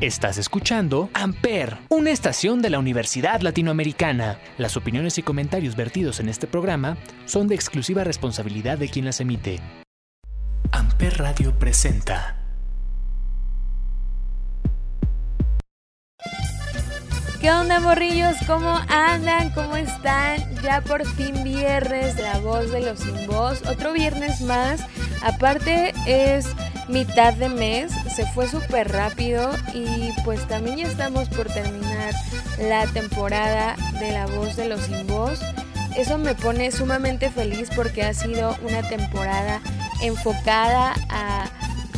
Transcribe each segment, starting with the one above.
Estás escuchando Amper, una estación de la Universidad Latinoamericana. Las opiniones y comentarios vertidos en este programa son de exclusiva responsabilidad de quien las emite. Amper Radio presenta. ¿Qué onda, morrillos? ¿Cómo andan? ¿Cómo están? Ya por fin viernes, la voz de los sin voz. Otro viernes más. Aparte es mitad de mes, se fue súper rápido y pues también ya estamos por terminar la temporada de La Voz de los Sin Voz. Eso me pone sumamente feliz porque ha sido una temporada enfocada a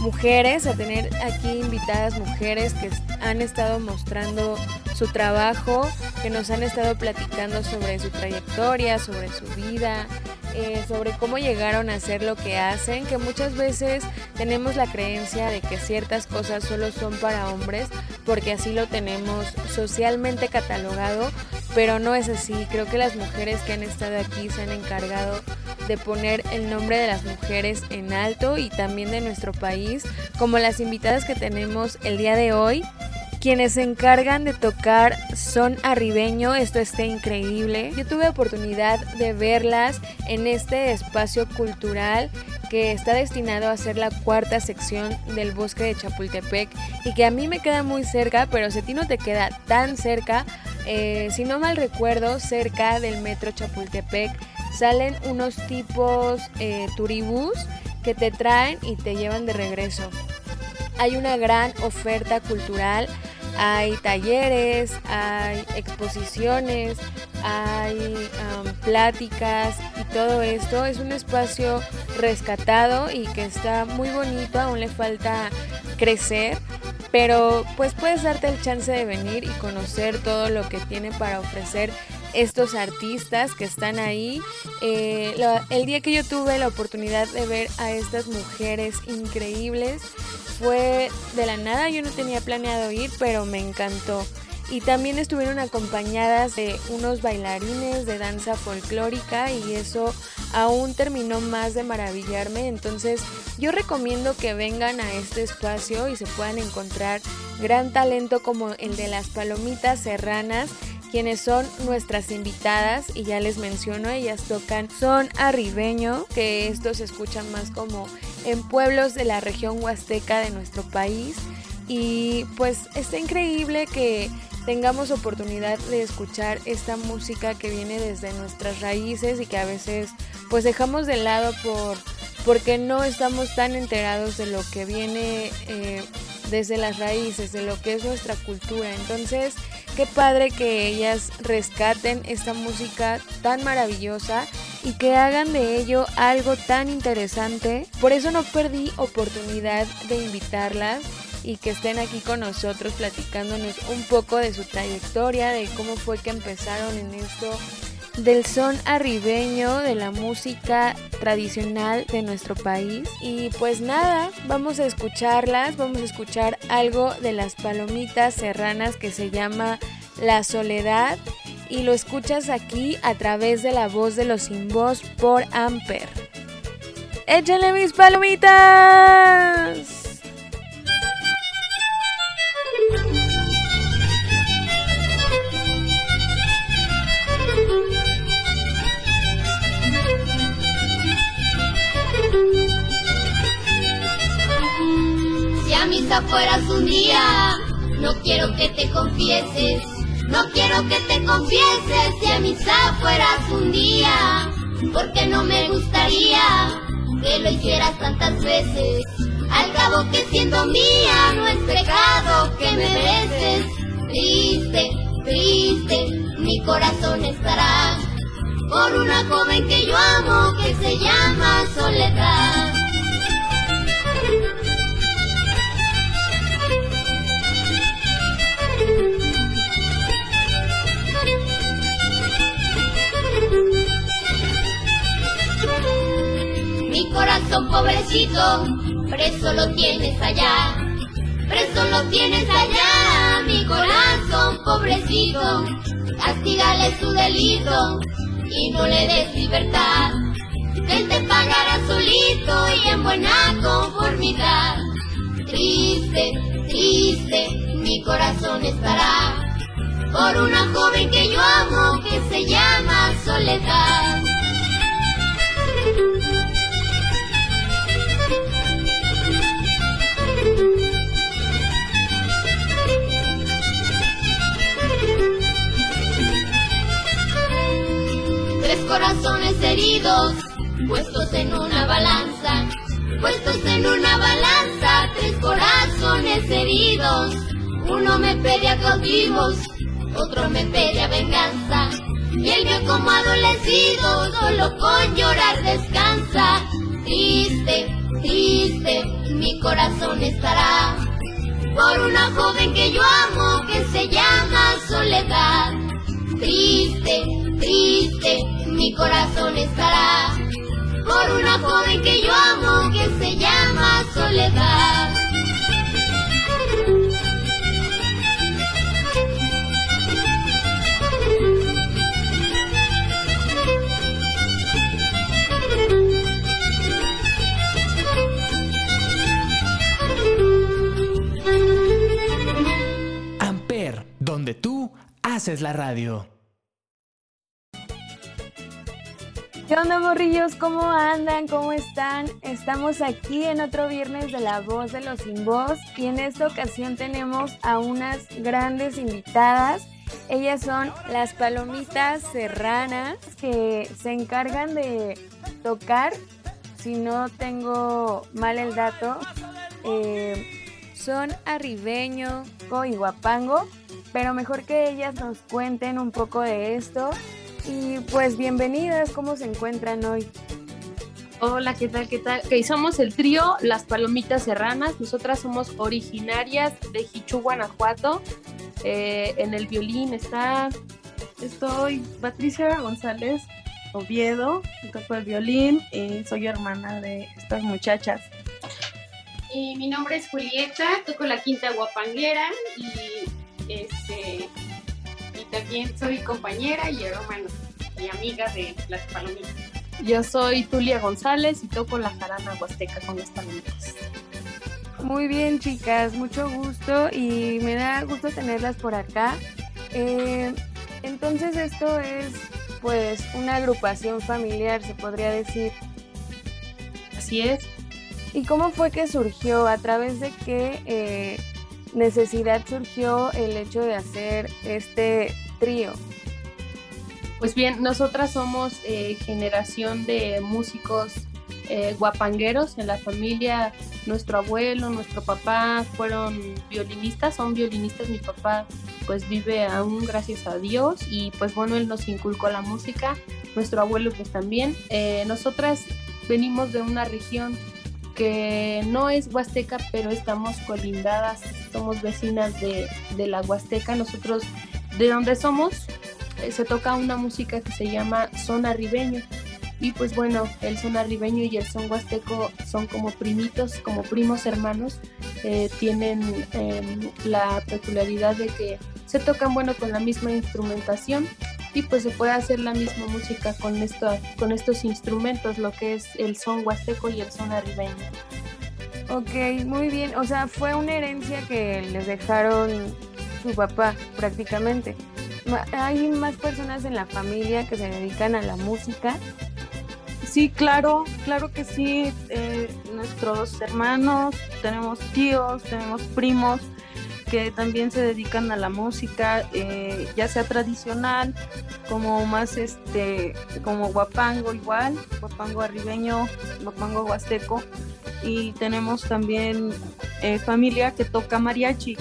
mujeres, a tener aquí invitadas mujeres que han estado mostrando su trabajo, que nos han estado platicando sobre su trayectoria, sobre su vida, eh, sobre cómo llegaron a hacer lo que hacen, que muchas veces tenemos la creencia de que ciertas cosas solo son para hombres, porque así lo tenemos socialmente catalogado, pero no es así. Creo que las mujeres que han estado aquí se han encargado de poner el nombre de las mujeres en alto y también de nuestro país, como las invitadas que tenemos el día de hoy. Quienes se encargan de tocar son arribeño, esto está increíble. Yo tuve oportunidad de verlas en este espacio cultural que está destinado a ser la cuarta sección del bosque de Chapultepec y que a mí me queda muy cerca, pero si a ti no te queda tan cerca, eh, si no mal recuerdo, cerca del metro Chapultepec salen unos tipos eh, turibús que te traen y te llevan de regreso. Hay una gran oferta cultural hay talleres, hay exposiciones, hay pláticas y todo esto. Es un espacio rescatado y que está muy bonito, aún le falta crecer. Pero pues puedes darte el chance de venir y conocer todo lo que tiene para ofrecer estos artistas que están ahí. Eh, el día que yo tuve la oportunidad de ver a estas mujeres increíbles, fue de la nada, yo no tenía planeado ir, pero me encantó. Y también estuvieron acompañadas de unos bailarines de danza folclórica y eso aún terminó más de maravillarme. Entonces yo recomiendo que vengan a este espacio y se puedan encontrar gran talento como el de las palomitas serranas quienes son nuestras invitadas y ya les menciono, ellas tocan son arribeño, que estos se escuchan más como en pueblos de la región huasteca de nuestro país y pues está increíble que tengamos oportunidad de escuchar esta música que viene desde nuestras raíces y que a veces pues dejamos de lado por porque no estamos tan enterados de lo que viene eh, desde las raíces, de lo que es nuestra cultura. Entonces, qué padre que ellas rescaten esta música tan maravillosa y que hagan de ello algo tan interesante. Por eso no perdí oportunidad de invitarlas y que estén aquí con nosotros platicándonos un poco de su trayectoria, de cómo fue que empezaron en esto del son arribeño, de la música tradicional de nuestro país. Y pues nada, vamos a escucharlas, vamos a escuchar algo de las palomitas serranas que se llama La Soledad. Y lo escuchas aquí a través de la voz de los sin voz por Amper. ¡Échale mis palomitas! Fueras un día, no quiero que te confieses, no quiero que te confieses si a misa fueras un día, porque no me gustaría que lo hicieras tantas veces, al cabo que siendo mía no es pecado que me beses, triste, triste, mi corazón estará por una joven que yo amo que se llama Soledad. Corazón pobrecito, preso lo tienes allá, preso lo tienes allá, mi corazón pobrecito, castigale su delito y no le des libertad, él te pagará solito y en buena conformidad. Triste, triste, mi corazón estará por una joven que yo amo que se llama Soledad. Corazones heridos, puestos en una balanza, puestos en una balanza, tres corazones heridos. Uno me pide a cautivos, otro me pide a venganza. Y el mío como adolecido, solo con llorar descansa. Triste, triste, mi corazón estará por una joven que yo amo que se llama Soledad. Triste, triste, mi corazón estará por una joven que yo amo que se llama Soledad. Amper, donde tú haces la radio. ¿Qué onda, morrillos? ¿Cómo andan? ¿Cómo están? Estamos aquí en otro viernes de La Voz de los Sin Voz y en esta ocasión tenemos a unas grandes invitadas. Ellas son las palomitas serranas que se encargan de tocar, si no tengo mal el dato, eh, son arribeño y guapango, pero mejor que ellas nos cuenten un poco de esto y pues bienvenidas, ¿cómo se encuentran hoy? Hola, ¿qué tal? ¿Qué tal? Ok, somos el trío Las Palomitas Serranas. Nosotras somos originarias de Jichú, Guanajuato. Eh, en el violín está. Estoy Patricia González Oviedo, toco el violín y soy hermana de estas muchachas. Y mi nombre es Julieta, toco la quinta guapanguera y este también soy compañera y hermana y amiga de las palomitas. Yo soy Tulia González y toco la jarana huasteca con las palomitas. Muy bien, chicas, mucho gusto y me da gusto tenerlas por acá. Eh, entonces esto es pues una agrupación familiar, se podría decir. Así es. ¿Y cómo fue que surgió? ¿A través de qué eh, necesidad surgió el hecho de hacer este trío? Pues bien, nosotras somos eh, generación de músicos eh, guapangueros en la familia. Nuestro abuelo, nuestro papá fueron violinistas, son violinistas. Mi papá pues vive aún gracias a Dios y pues bueno, él nos inculcó la música. Nuestro abuelo pues también. Eh, nosotras venimos de una región que no es huasteca, pero estamos colindadas, somos vecinas de, de la huasteca. Nosotros, de donde somos, eh, se toca una música que se llama son arribeño. Y pues bueno, el son arribeño y el son huasteco son como primitos, como primos hermanos. Eh, tienen eh, la peculiaridad de que se tocan bueno con la misma instrumentación y pues se puede hacer la misma música con, esto, con estos instrumentos, lo que es el son huasteco y el son arribeño. Ok, muy bien. O sea, fue una herencia que les dejaron su papá prácticamente. ¿Hay más personas en la familia que se dedican a la música? Sí, claro, claro que sí. eh, nuestros hermanos, tenemos tíos, tenemos primos que también se dedican a la música, eh, ya sea tradicional, como más este, como guapango igual, guapango arribeño, guapango huasteco, y tenemos también eh, familia que toca mariachi.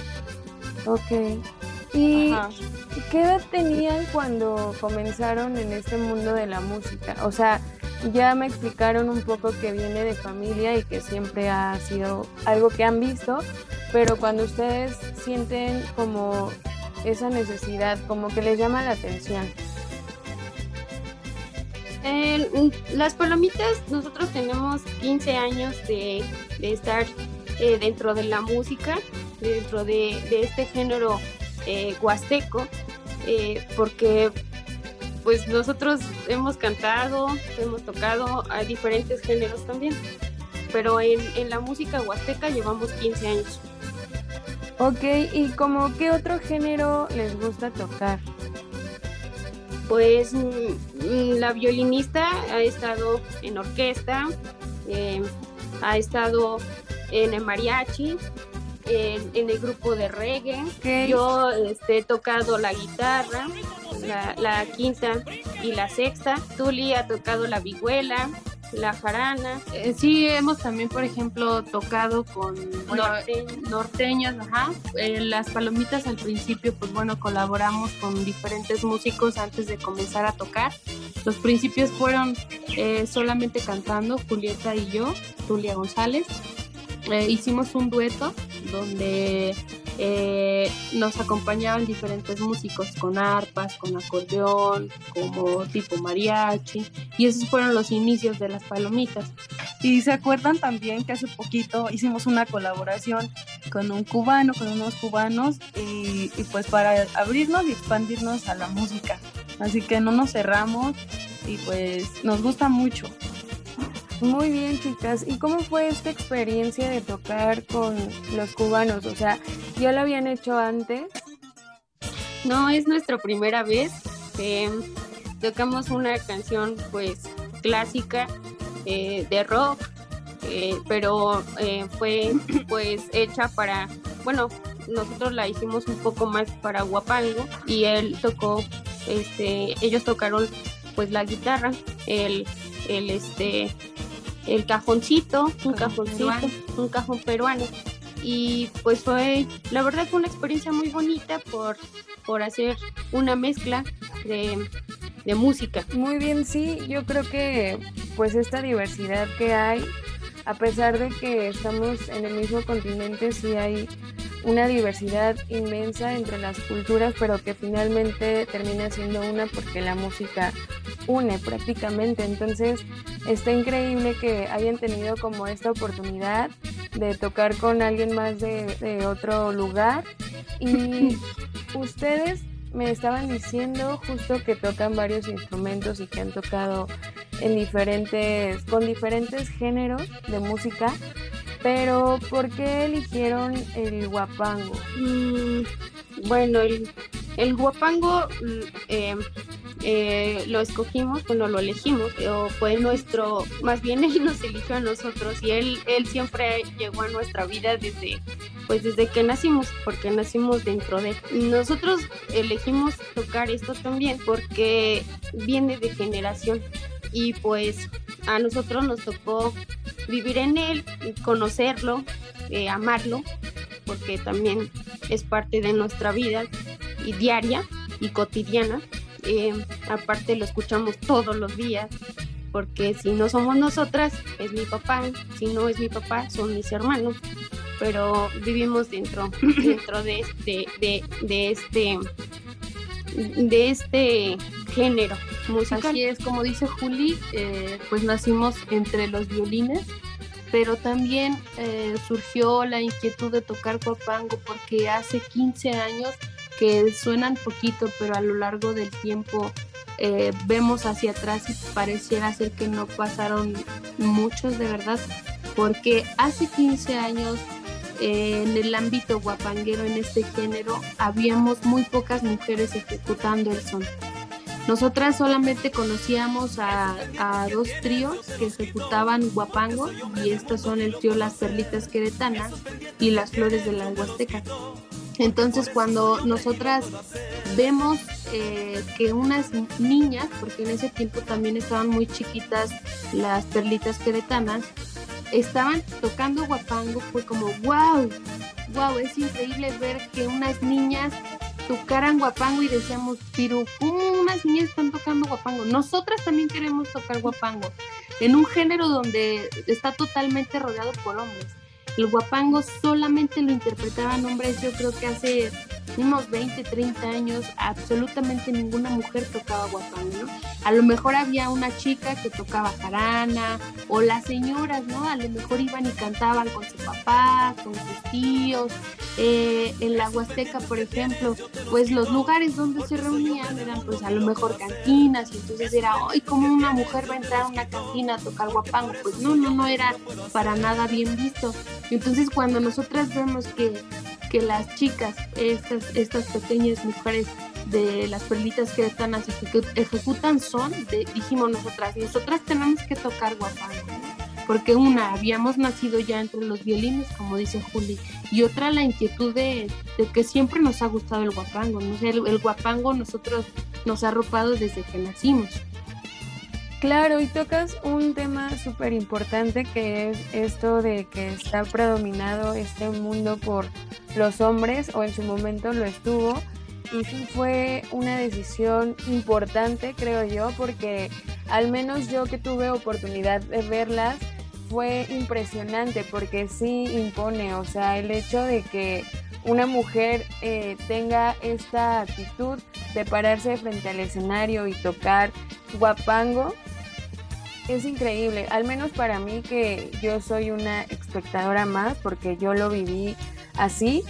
Ok. ¿Y Ajá. qué edad tenían cuando comenzaron en este mundo de la música? O sea, ya me explicaron un poco que viene de familia y que siempre ha sido algo que han visto, pero cuando ustedes sienten como esa necesidad, como que les llama la atención. Las palomitas, nosotros tenemos 15 años de, estar eh, dentro de la música, dentro de, de este género eh, huasteco, eh, porque pues nosotros hemos cantado, hemos tocado a diferentes géneros también, pero en, en la música huasteca llevamos 15 años. Ok, ¿y como qué otro género les gusta tocar? Pues mm, la violinista ha estado en orquesta, eh, ha estado en el mariachi, en, el grupo de reggae. Yo este, he tocado la guitarra, la, quinta y la sexta. Tuli ha tocado la vihuela, la jarana. Eh, sí, hemos también, por ejemplo, tocado con norteños, ajá. Eh, las palomitas al principio, pues bueno, colaboramos con diferentes músicos antes de comenzar a tocar. Los principios fueron eh, solamente cantando, Julieta y yo, Tulia González. Hicimos un dueto donde eh, nos acompañaban diferentes músicos con arpas, con acordeón, como tipo mariachi, y esos fueron los inicios de las palomitas. Y se acuerdan también que hace poquito hicimos una colaboración con un cubano, con unos cubanos, y, y pues para abrirnos y expandirnos a la música. Así que no nos cerramos y pues nos gusta mucho. Muy bien, chicas. ¿Y cómo fue esta experiencia de tocar con los cubanos? O sea, ¿ya lo habían hecho antes? No, es nuestra primera vez. tocamos una canción pues clásica eh, de rock, eh, pero eh, fue pues hecha para, bueno, nosotros la hicimos un poco más para Guapango y él tocó, este, ellos tocaron pues la guitarra, el, el este el cajoncito, un cajoncito, un cajón peruano. Y pues fue, la verdad fue una experiencia muy bonita por, por hacer una mezcla de, de música. Muy bien, sí, yo creo que pues esta diversidad que hay, a pesar de que estamos en el mismo continente, sí hay una diversidad inmensa entre las culturas, pero que finalmente termina siendo una porque la música une prácticamente. Entonces está increíble que hayan tenido como esta oportunidad de tocar con alguien más de, otro lugar. Y ustedes me estaban diciendo justo que tocan varios instrumentos y que han tocado en diferentes, con diferentes géneros de música. Pero, ¿por qué eligieron el guapango? Mm, bueno, el, el guapango mm, eh, eh, lo escogimos, bueno, lo elegimos, o fue nuestro, más bien él nos eligió a nosotros y él, él siempre llegó a nuestra vida desde, pues desde que nacimos, porque nacimos dentro de Nosotros elegimos tocar esto también porque viene de generación y pues a nosotros nos tocó vivir en él, conocerlo, eh, amarlo, porque también es parte de nuestra vida y diaria y cotidiana. Eh, aparte lo escuchamos todos los días, porque si no somos nosotras, es mi papá, si no es mi papá, son mis hermanos, pero vivimos dentro, dentro de, este, de, de este de este género musical. Así es, como dice Juli, eh, pues nacimos entre los violines, pero también eh, surgió la inquietud de tocar guapango porque hace 15 años que suenan poquito, pero a lo largo del tiempo eh, vemos hacia atrás y pareciera ser que no pasaron muchos de verdad, porque hace 15 años en el ámbito guapanguero, en este género, habíamos muy pocas mujeres ejecutando el son. Nosotras solamente conocíamos a, dos tríos que ejecutaban guapango y estos son el trío Las Perlitas Queretanas y Las Flores de la Huasteca. Entonces cuando nosotras vemos eh, que unas niñas, porque en ese tiempo también estaban muy chiquitas las perlitas queretanas, estaban tocando guapango, fue como, wow, wow, es increíble ver que unas niñas tocaran guapango y decíamos, pero ¿cómo unas niñas están tocando guapango? Nosotras también queremos tocar guapango en un género donde está totalmente rodeado por hombres. El guapango solamente lo interpretaban hombres, yo creo que hace unos 20, 30 años absolutamente ninguna mujer tocaba guapango. A lo mejor había una chica que tocaba jarana o las señoras, ¿no? A lo mejor iban y cantaban con su papá, con sus tíos. Eh, en la Huasteca, por ejemplo, pues los lugares donde se reunían eran pues a lo mejor cantinas y entonces era, ¡ay, cómo una mujer va a entrar a una cantina a tocar guapango! Pues no, no, no era para nada bien visto. Entonces cuando nosotras vemos que que las chicas, estas, estas pequeñas mujeres de las perlitas que están ejecutan son, dijimos nosotras, nosotras tenemos que tocar guapango, porque una, habíamos nacido ya entre los violines, como dice Juli, y otra la inquietud de, que siempre nos ha gustado el guapango, ¿no? el, el guapango nosotros nos ha arropado desde que nacimos. Claro, y tocas un tema súper importante que es esto de que está predominado este mundo por los hombres, o en su momento lo estuvo, y sí fue una decisión importante, creo yo, porque al menos yo que tuve oportunidad de verlas, fue impresionante porque sí impone, o sea, el hecho de que una mujer eh, tenga esta actitud de pararse frente al escenario y tocar guapango, es increíble, al menos para mí que yo soy una espectadora más porque yo lo viví así,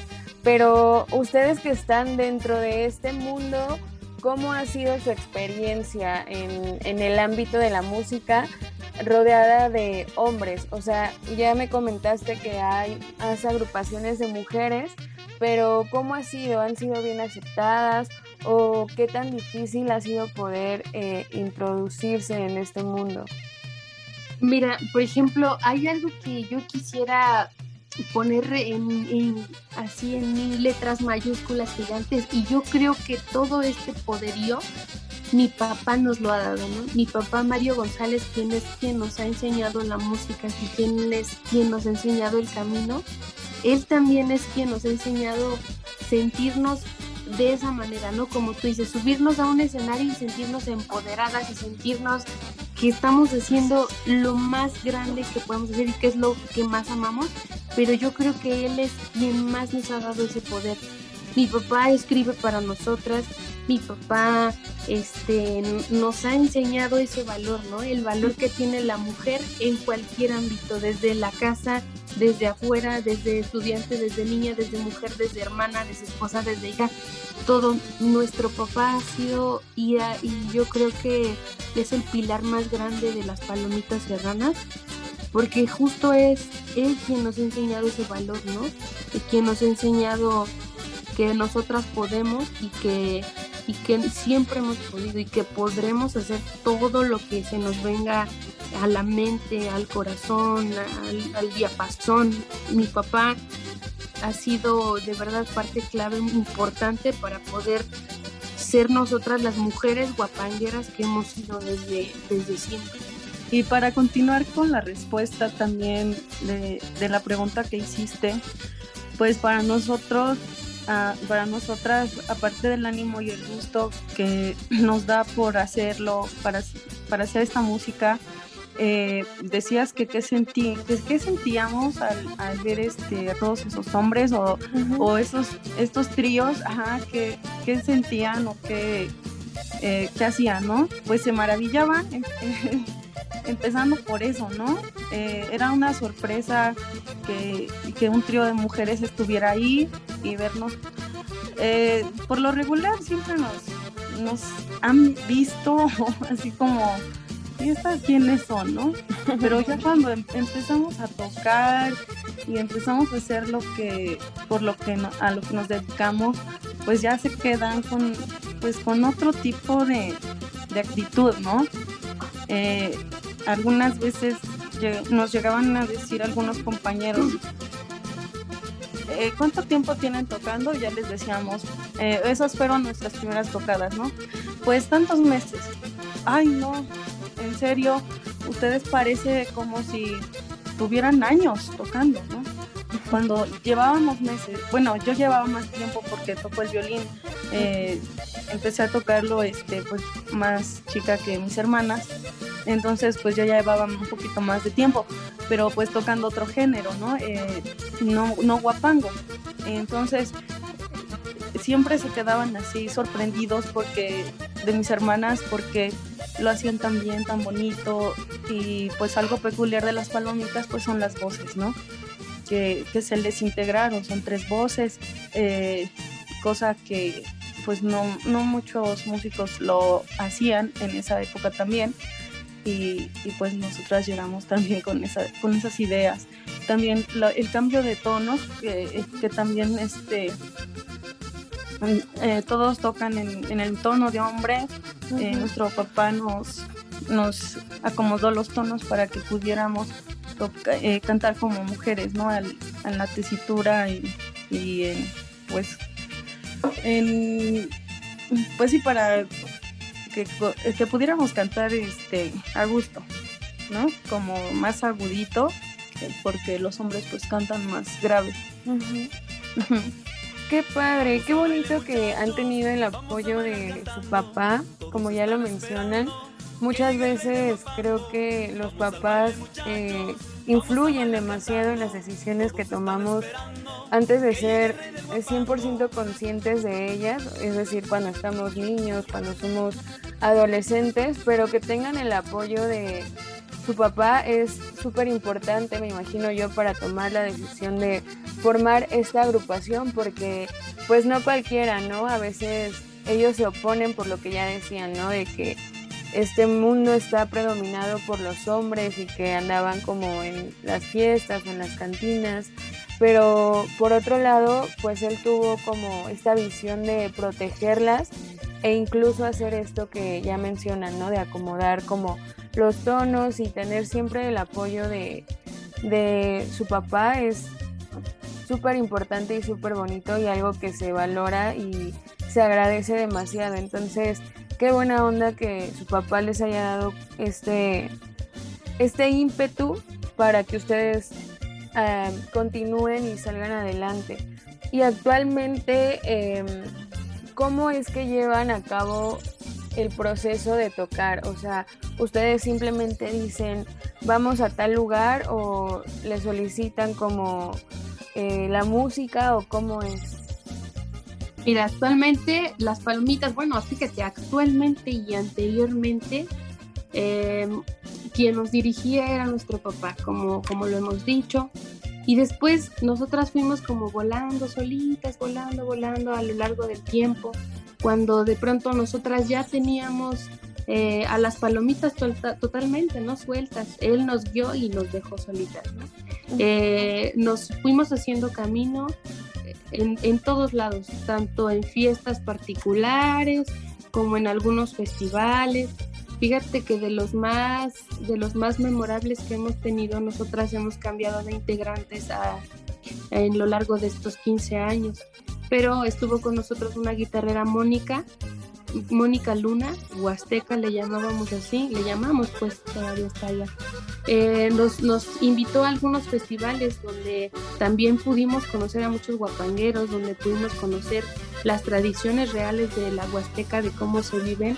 pero ustedes que están dentro de este mundo, ¿cómo ha sido su experiencia en, en el ámbito de la música rodeada de hombres? O sea, ya me comentaste que hay, hay agrupaciones de mujeres, pero ¿cómo ha sido? ¿Han sido bien aceptadas? ¿O qué tan difícil ha sido poder eh, introducirse en este mundo? Mira, por ejemplo, hay algo que yo quisiera poner en, así en letras mayúsculas gigantes y yo creo que todo este poderío mi papá nos lo ha dado, ¿no? Mi papá Mario González, quien es quien nos ha enseñado la música quien es quien nos ha enseñado el camino, él también es quien nos ha enseñado sentirnos de esa manera, ¿no? Como tú dices, subirnos a un escenario y sentirnos empoderadas y sentirnos que estamos haciendo lo más grande que podemos hacer y que es lo que más amamos, pero yo creo que él es quien más nos ha dado ese poder. Mi papá escribe para nosotras, mi papá este, nos ha enseñado ese valor, ¿no? El valor que tiene la mujer en cualquier ámbito, desde la casa, desde afuera, desde estudiante, desde niña, desde mujer, desde hermana, desde esposa, desde hija. Todo nuestro papá ha sido y, y yo creo que es el pilar más grande de las palomitas serranas porque justo es él quien nos ha enseñado ese valor, ¿no? Y quien nos ha enseñado que nosotras podemos y que y que siempre hemos podido y que podremos hacer todo lo que se nos venga a la mente, al corazón, al, al diapasón. Mi papá ha sido de verdad parte clave importante para poder ser nosotras las mujeres guapangueras que hemos sido desde, desde siempre. Y para continuar con la respuesta también de, de la pregunta que hiciste, pues para nosotros para nosotras, aparte del ánimo y el gusto que nos da por hacerlo, para, para hacer esta música, eh, decías que qué sentí, que, sentíamos al, ver este, a todos esos hombres o, o esos, estos tríos, ajá, qué, sentían o qué, eh, qué hacían, ¿no? Pues se maravillaban. empezando por eso, ¿no? Eh, era una sorpresa que, que, un trío de mujeres estuviera ahí y vernos. Eh, por lo regular siempre nos, nos han visto así como, ¿y estas quiénes son, no? Pero ya cuando em, empezamos a tocar y empezamos a hacer lo que, por lo que a lo que nos dedicamos, pues ya se quedan con, pues con otro tipo de, de actitud, ¿no? Eh, algunas veces nos llegaban a decir algunos compañeros, eh, ¿cuánto tiempo tienen tocando? Ya les decíamos, eh, esas fueron nuestras primeras tocadas, ¿no? Pues tantos meses. Ay, no, en serio, ustedes parece como si tuvieran años tocando, ¿no? Cuando llevábamos meses, bueno, yo llevaba más tiempo porque toco el violín, eh, empecé a tocarlo este, pues, más chica que mis hermanas, entonces pues yo ya llevaba un poquito más de tiempo, pero pues tocando otro género, ¿no? Eh, no, no guapango. Entonces siempre se quedaban así sorprendidos porque de mis hermanas porque lo hacían tan bien, tan bonito y pues algo peculiar de las palomitas pues son las voces, ¿no? Que, se les integraron, son tres voces, eh, cosa que pues no, no muchos músicos lo hacían en esa época también y, pues nosotras llegamos también con, esa, con esas ideas. también el cambio de tonos, que, que también este, eh, todos tocan en, el tono de hombre. Eh, nuestro papá nos, nos acomodó los tonos para que pudiéramos eh, cantar como mujeres, ¿no? en la tesitura y, pues, pues sí, para que, que, pudiéramos cantar este, a gusto, ¿no? Como más agudito, porque los hombres pues cantan más grave. Qué padre, qué bonito que han tenido el apoyo de su papá, como ya lo mencionan. Muchas veces creo que los papás eh, influyen demasiado en las decisiones que tomamos antes de ser 100% conscientes de ellas, es decir, cuando estamos niños, cuando somos adolescentes, pero que tengan el apoyo de su papá es súper importante, me imagino yo, para tomar la decisión de formar esta agrupación, porque pues no cualquiera, ¿no? A veces ellos se oponen por lo que ya decían, ¿no? De que este mundo está predominado por los hombres y que andaban como en las fiestas, en las cantinas, pero por otro lado, pues él tuvo como esta visión de protegerlas e incluso hacer esto que ya mencionan, ¿no? De acomodar como los tonos y tener siempre el apoyo de, su papá es súper importante y súper bonito y algo que se valora y se agradece demasiado. Entonces, qué buena onda que su papá les haya dado este, este ímpetu para que ustedes eh, continúen y salgan adelante. Y actualmente, em, ¿cómo es que llevan a cabo el proceso de tocar? O sea, ustedes simplemente dicen, vamos a tal lugar o le solicitan como eh, la música o cómo es. Mira, actualmente las palomitas, bueno, fíjate, actualmente y anteriormente, em, quien nos dirigía era nuestro papá, como, como lo hemos dicho. Y después nosotras fuimos como volando solitas, volando, volando a lo largo del tiempo cuando de pronto nosotras ya teníamos eh, a las palomitas totalmente, ¿no? Sueltas. Él nos guió y nos dejó solitas, eh, nos fuimos haciendo camino en, en, todos lados, tanto en fiestas particulares como en algunos festivales. Fíjate que de los más, de los más memorables que hemos tenido, nosotras hemos cambiado de integrantes a, en lo largo de estos 15 años pero estuvo con nosotros una guitarrera Mónica, Mónica Luna, Huasteca le llamábamos así, le llamamos pues todavía está allá. Eh, nos, nos, invitó a algunos festivales donde también pudimos conocer a muchos guapangueros, donde pudimos conocer las tradiciones reales de la Huasteca, de cómo se viven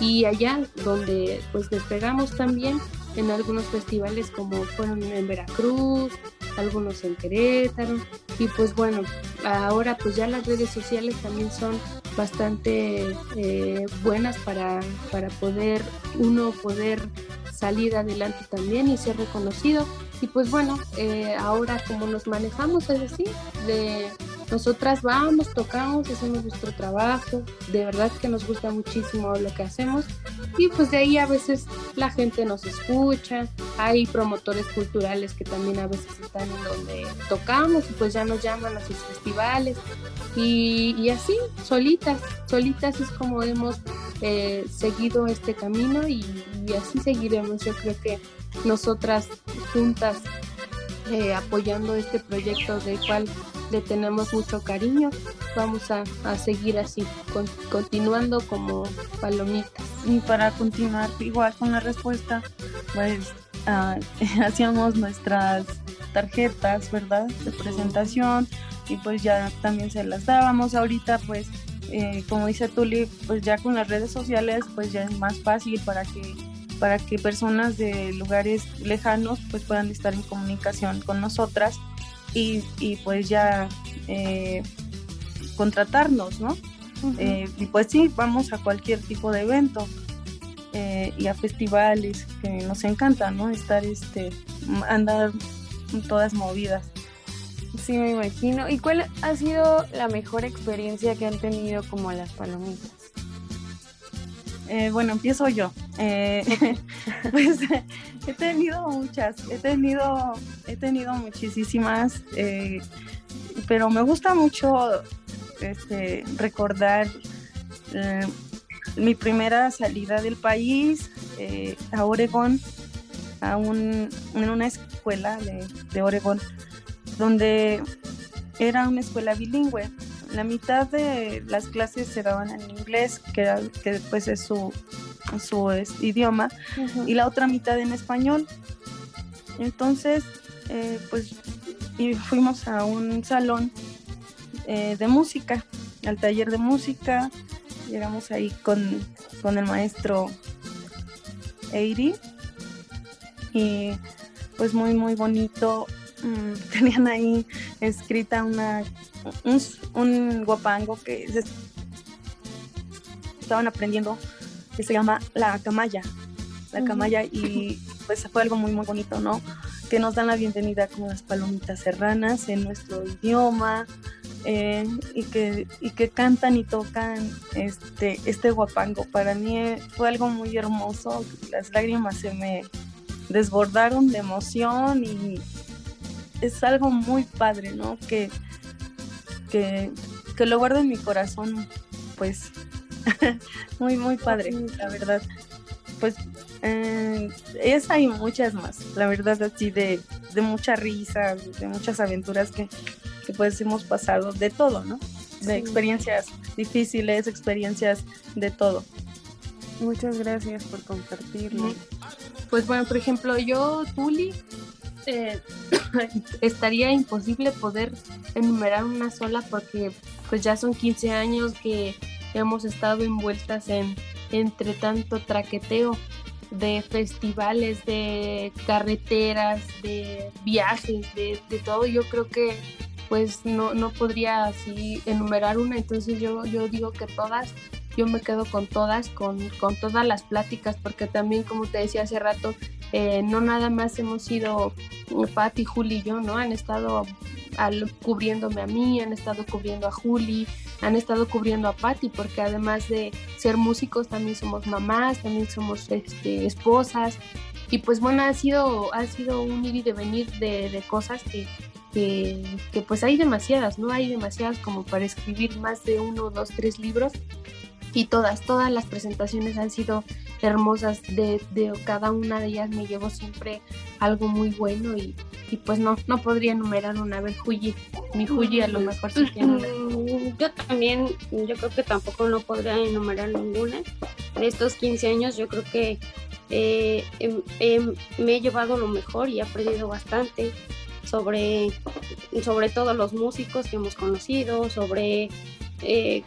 y allá donde pues despegamos también en algunos festivales como fueron en Veracruz, algunos en Querétaro y pues bueno, ahora pues ya las redes sociales también son bastante eh, buenas para, para poder uno poder salir adelante también y ser reconocido. Y pues bueno, eh, ahora como nos manejamos es decir, de nosotras vamos, tocamos, hacemos nuestro trabajo, de verdad que nos gusta muchísimo lo que hacemos. Y pues de ahí a veces la gente nos escucha, hay promotores culturales que también a veces están en donde tocamos y pues ya nos llaman a sus festivales. Y, así, solitas, solitas es como hemos eh, seguido este camino y, así seguiremos, yo creo que nosotras juntas eh, apoyando este proyecto del cual le tenemos mucho cariño. Vamos a, seguir así, continuando como palomitas. Y para continuar igual con la respuesta, pues ah, hacíamos nuestras tarjetas, ¿verdad? De presentación y pues ya también se las dábamos. Ahorita pues, eh, como dice Tuli, pues ya con las redes sociales pues ya es más fácil para que para que personas de lugares lejanos pues puedan estar en comunicación con nosotras y, pues ya eh, contratarnos, ¿no? Eh, y pues sí, vamos a cualquier tipo de evento eh, y a festivales que nos encanta, ¿no? Estar, este, andar todas movidas. Sí, me imagino. ¿Y cuál ha sido la mejor experiencia que han tenido como las palomitas? Bueno, empiezo yo. Eh, pues he tenido muchas, he tenido, he tenido muchísimas, eh, pero me gusta mucho este, recordar eh, mi primera salida del país a Oregón, a un, en una escuela de, de Oregón, donde era una escuela bilingüe la mitad de las clases se daban en inglés, que, era, que después es su, su idioma, y la otra mitad en español. Entonces, eh, pues y fuimos a un salón eh, de música, al taller de música. Llegamos ahí con, con el maestro Eiri y pues muy muy bonito. Mm, tenían ahí escrita una un, guapango que estaban aprendiendo que se llama la camaya. La camaya y pues fue algo muy muy bonito, ¿no? Que nos dan la bienvenida como las palomitas serranas en nuestro idioma eh, y, que, y que cantan y tocan este, este guapango. Para mí fue algo muy hermoso, las lágrimas se me desbordaron de emoción y es algo muy padre, ¿no? Que que, lo guardo en mi corazón, pues muy, muy padre, la verdad. Pues eh, esa y muchas más, la verdad, así de, de mucha risa, de muchas aventuras que, que pues hemos pasado, de todo, ¿no? De experiencias difíciles, experiencias de todo. Muchas gracias por compartirlo. Pues bueno, por ejemplo, yo, Tuli, eh, estaría imposible poder enumerar una sola porque pues ya son 15 años que hemos estado envueltas en entre tanto traqueteo de festivales, de carreteras, de viajes, de, todo. Yo creo que pues no, no podría así enumerar una, entonces yo, yo digo que todas, yo me quedo con todas, con, con todas las pláticas, porque también como te decía hace rato, eh, no nada más hemos sido Patti, Juli y yo, ¿no? Han estado cubriéndome a mí, han estado cubriendo a Juli, han estado cubriendo a Patti, porque además de ser músicos también somos mamás, también somos este, esposas. Y pues bueno, ha sido, ha sido un ir y devenir de, de cosas que, que, pues hay demasiadas, ¿no? Hay demasiadas como para escribir más de uno, dos, tres libros. Y todas, todas las presentaciones han sido hermosas. De, cada una de ellas me llevo siempre algo muy bueno y, pues no, no podría enumerar una. Vez Juyi, mi Juyi a lo mejor sí tiene mm, Yo también, yo creo que tampoco no podría enumerar ninguna. De estos 15 años yo creo que eh, em, em, me he llevado lo mejor y he aprendido bastante sobre, sobre todos los músicos que hemos conocido, sobre eh,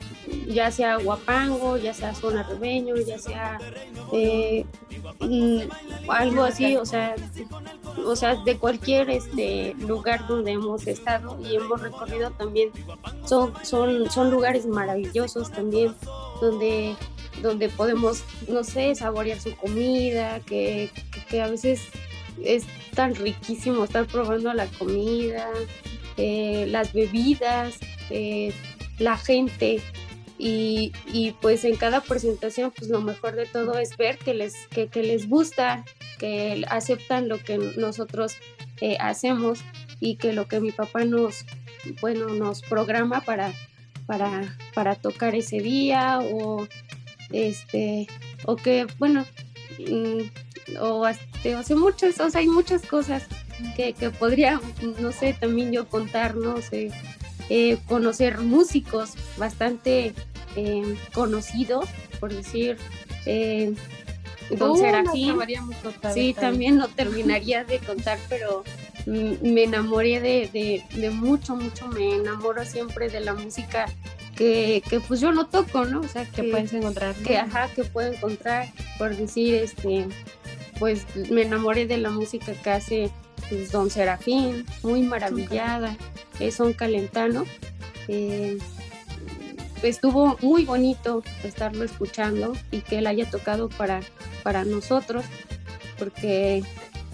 ya sea Guapango, ya sea Zona Rebeño, ya sea eh, mm, algo así, o sea, o sea, de cualquier este lugar donde hemos estado y hemos recorrido también son, son, son lugares maravillosos también, donde donde podemos, no sé, saborear su comida, que, que, a veces es tan riquísimo estar probando la comida, eh, las bebidas, eh, la gente. Y, pues en cada presentación pues lo mejor de todo es ver que les, que, les gusta, que aceptan lo que nosotros eh, hacemos y que lo que mi papá nos, bueno, nos programa para, para, para tocar ese día o este o que bueno mm, o hace muchas o sea hay muchas cosas que, que podría no sé también yo contar no sé eh, conocer músicos bastante eh, conocidos, por decir, eh, uh, Serafín. sí, también no terminaría de contar, pero me enamoré de, de, mucho, mucho, me enamoro siempre de la música que, que, pues yo no toco, ¿no? O sea, que, puedes encontrar. Que, ajá, que puedo encontrar, por decir, este, pues me enamoré de la música que hace pues, Don Serafín, muy maravillada, es un calentano. Eh, estuvo muy bonito estarlo escuchando y que él haya tocado para, para nosotros, porque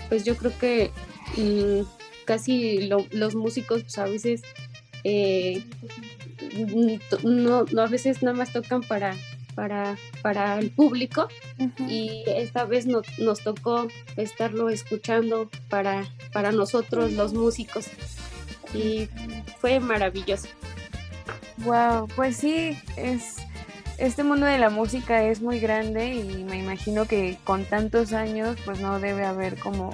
pues yo creo que mm, casi los músicos pues, a veces eh, no, a veces nada más tocan para, para, para el público. Y esta vez nos tocó estarlo escuchando para, para nosotros los músicos. Y fue maravilloso. Wow, pues sí, es este mundo de la música es muy grande y me imagino que con tantos años pues no debe haber como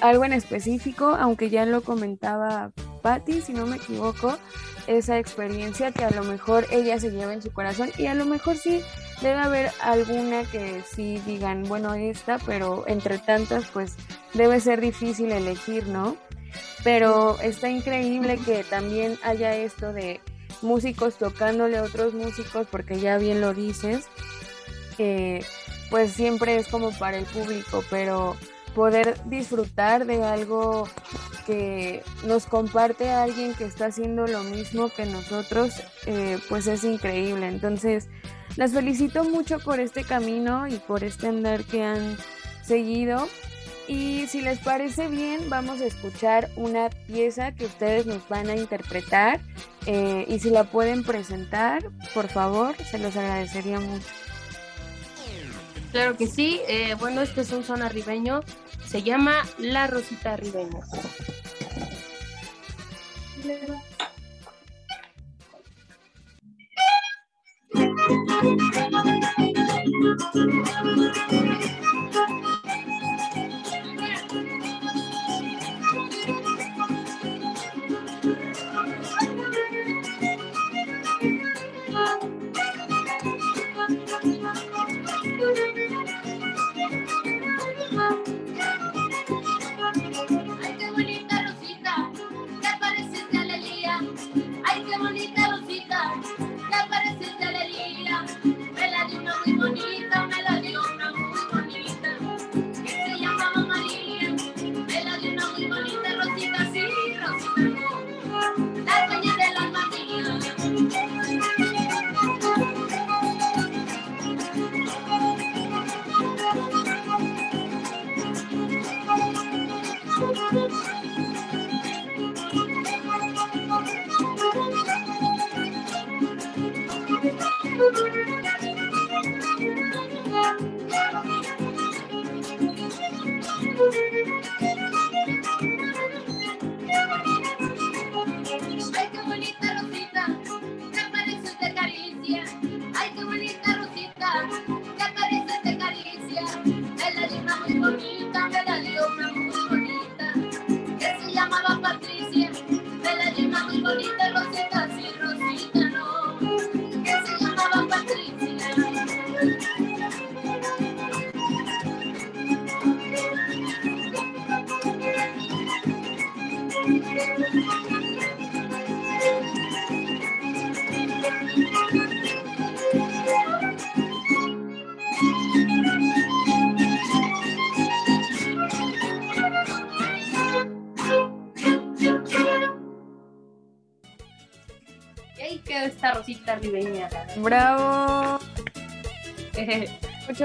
algo en específico, aunque ya lo comentaba Patti, si no me equivoco, esa experiencia que a lo mejor ella se lleva en su corazón y a lo mejor sí debe haber alguna que sí digan, bueno, esta, pero entre tantas pues debe ser difícil elegir, ¿no? Pero está increíble que también haya esto de músicos tocándole a otros músicos, porque ya bien lo dices, pues siempre es como para el público, pero poder disfrutar de algo que nos comparte alguien que está haciendo lo mismo que nosotros, eh, pues es increíble. Entonces, las felicito mucho por este camino y por este andar que han seguido. Y si les parece bien, vamos a escuchar una pieza que ustedes nos van a interpretar. Eh, y si la pueden presentar, por favor, se los agradecería mucho. Claro que sí. Eh, bueno, este es un son arribeño se llama La Rosita Ribeña. flavor.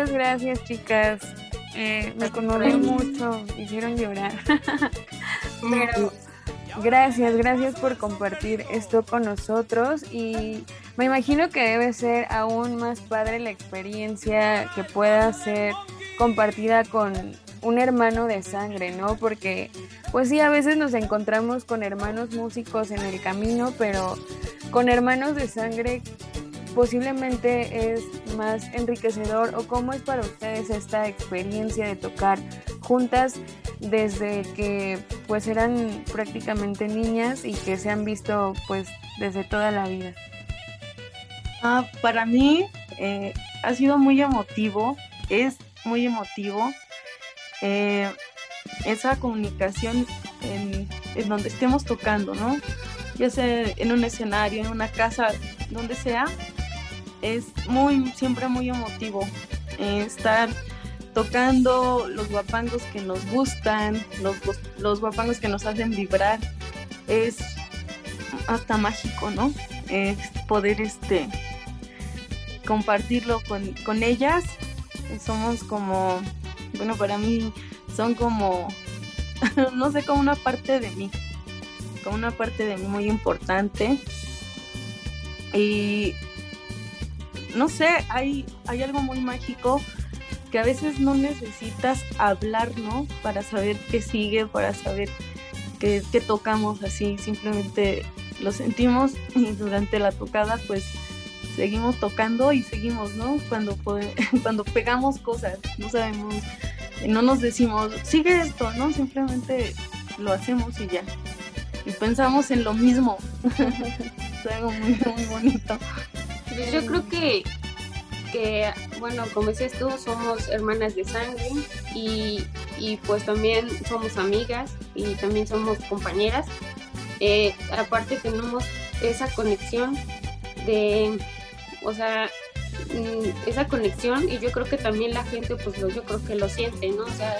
Muchas gracias, chicas. Eh, me conmovió mucho, hicieron llorar. Pero gracias, gracias por compartir esto con nosotros y me imagino que debe ser aún más padre la experiencia que pueda ser compartida con un hermano de sangre, ¿no? Porque pues sí, a veces nos encontramos con hermanos músicos en el camino, pero con hermanos de sangre posiblemente es más enriquecedor o cómo es para ustedes esta experiencia de tocar juntas desde que pues eran prácticamente niñas y que se han visto pues desde toda la vida. Ah, para mí eh, ha sido muy emotivo, es muy emotivo eh, esa comunicación en, en donde estemos tocando, ¿no? ya sea en un escenario, en una casa, donde sea, es muy, siempre muy emotivo eh, estar tocando los guapangos que nos gustan, los, los guapangos que nos hacen vibrar. Es hasta mágico, ¿no? poder este compartirlo con, con ellas. Somos como, bueno, para mí son como, no sé, como una parte de mí como una parte de mí muy importante. Y, no sé, hay, hay algo muy mágico que a veces no necesitas hablar, ¿no? Para saber qué sigue, para saber qué, qué tocamos así, simplemente lo sentimos y durante la tocada pues seguimos tocando y seguimos, ¿no? Cuando, cuando pegamos cosas, no sabemos, no nos decimos, sigue esto, ¿no? Simplemente lo hacemos y ya. Y pensamos en lo mismo. es algo muy, muy bonito. Pues yo creo que, que, bueno, como decías tú, somos hermanas de sangre y, y pues también somos amigas y también somos compañeras. Eh, aparte tenemos esa conexión de, o sea, mm, esa conexión y yo creo que también la gente pues lo, yo creo que lo siente, ¿no? O sea,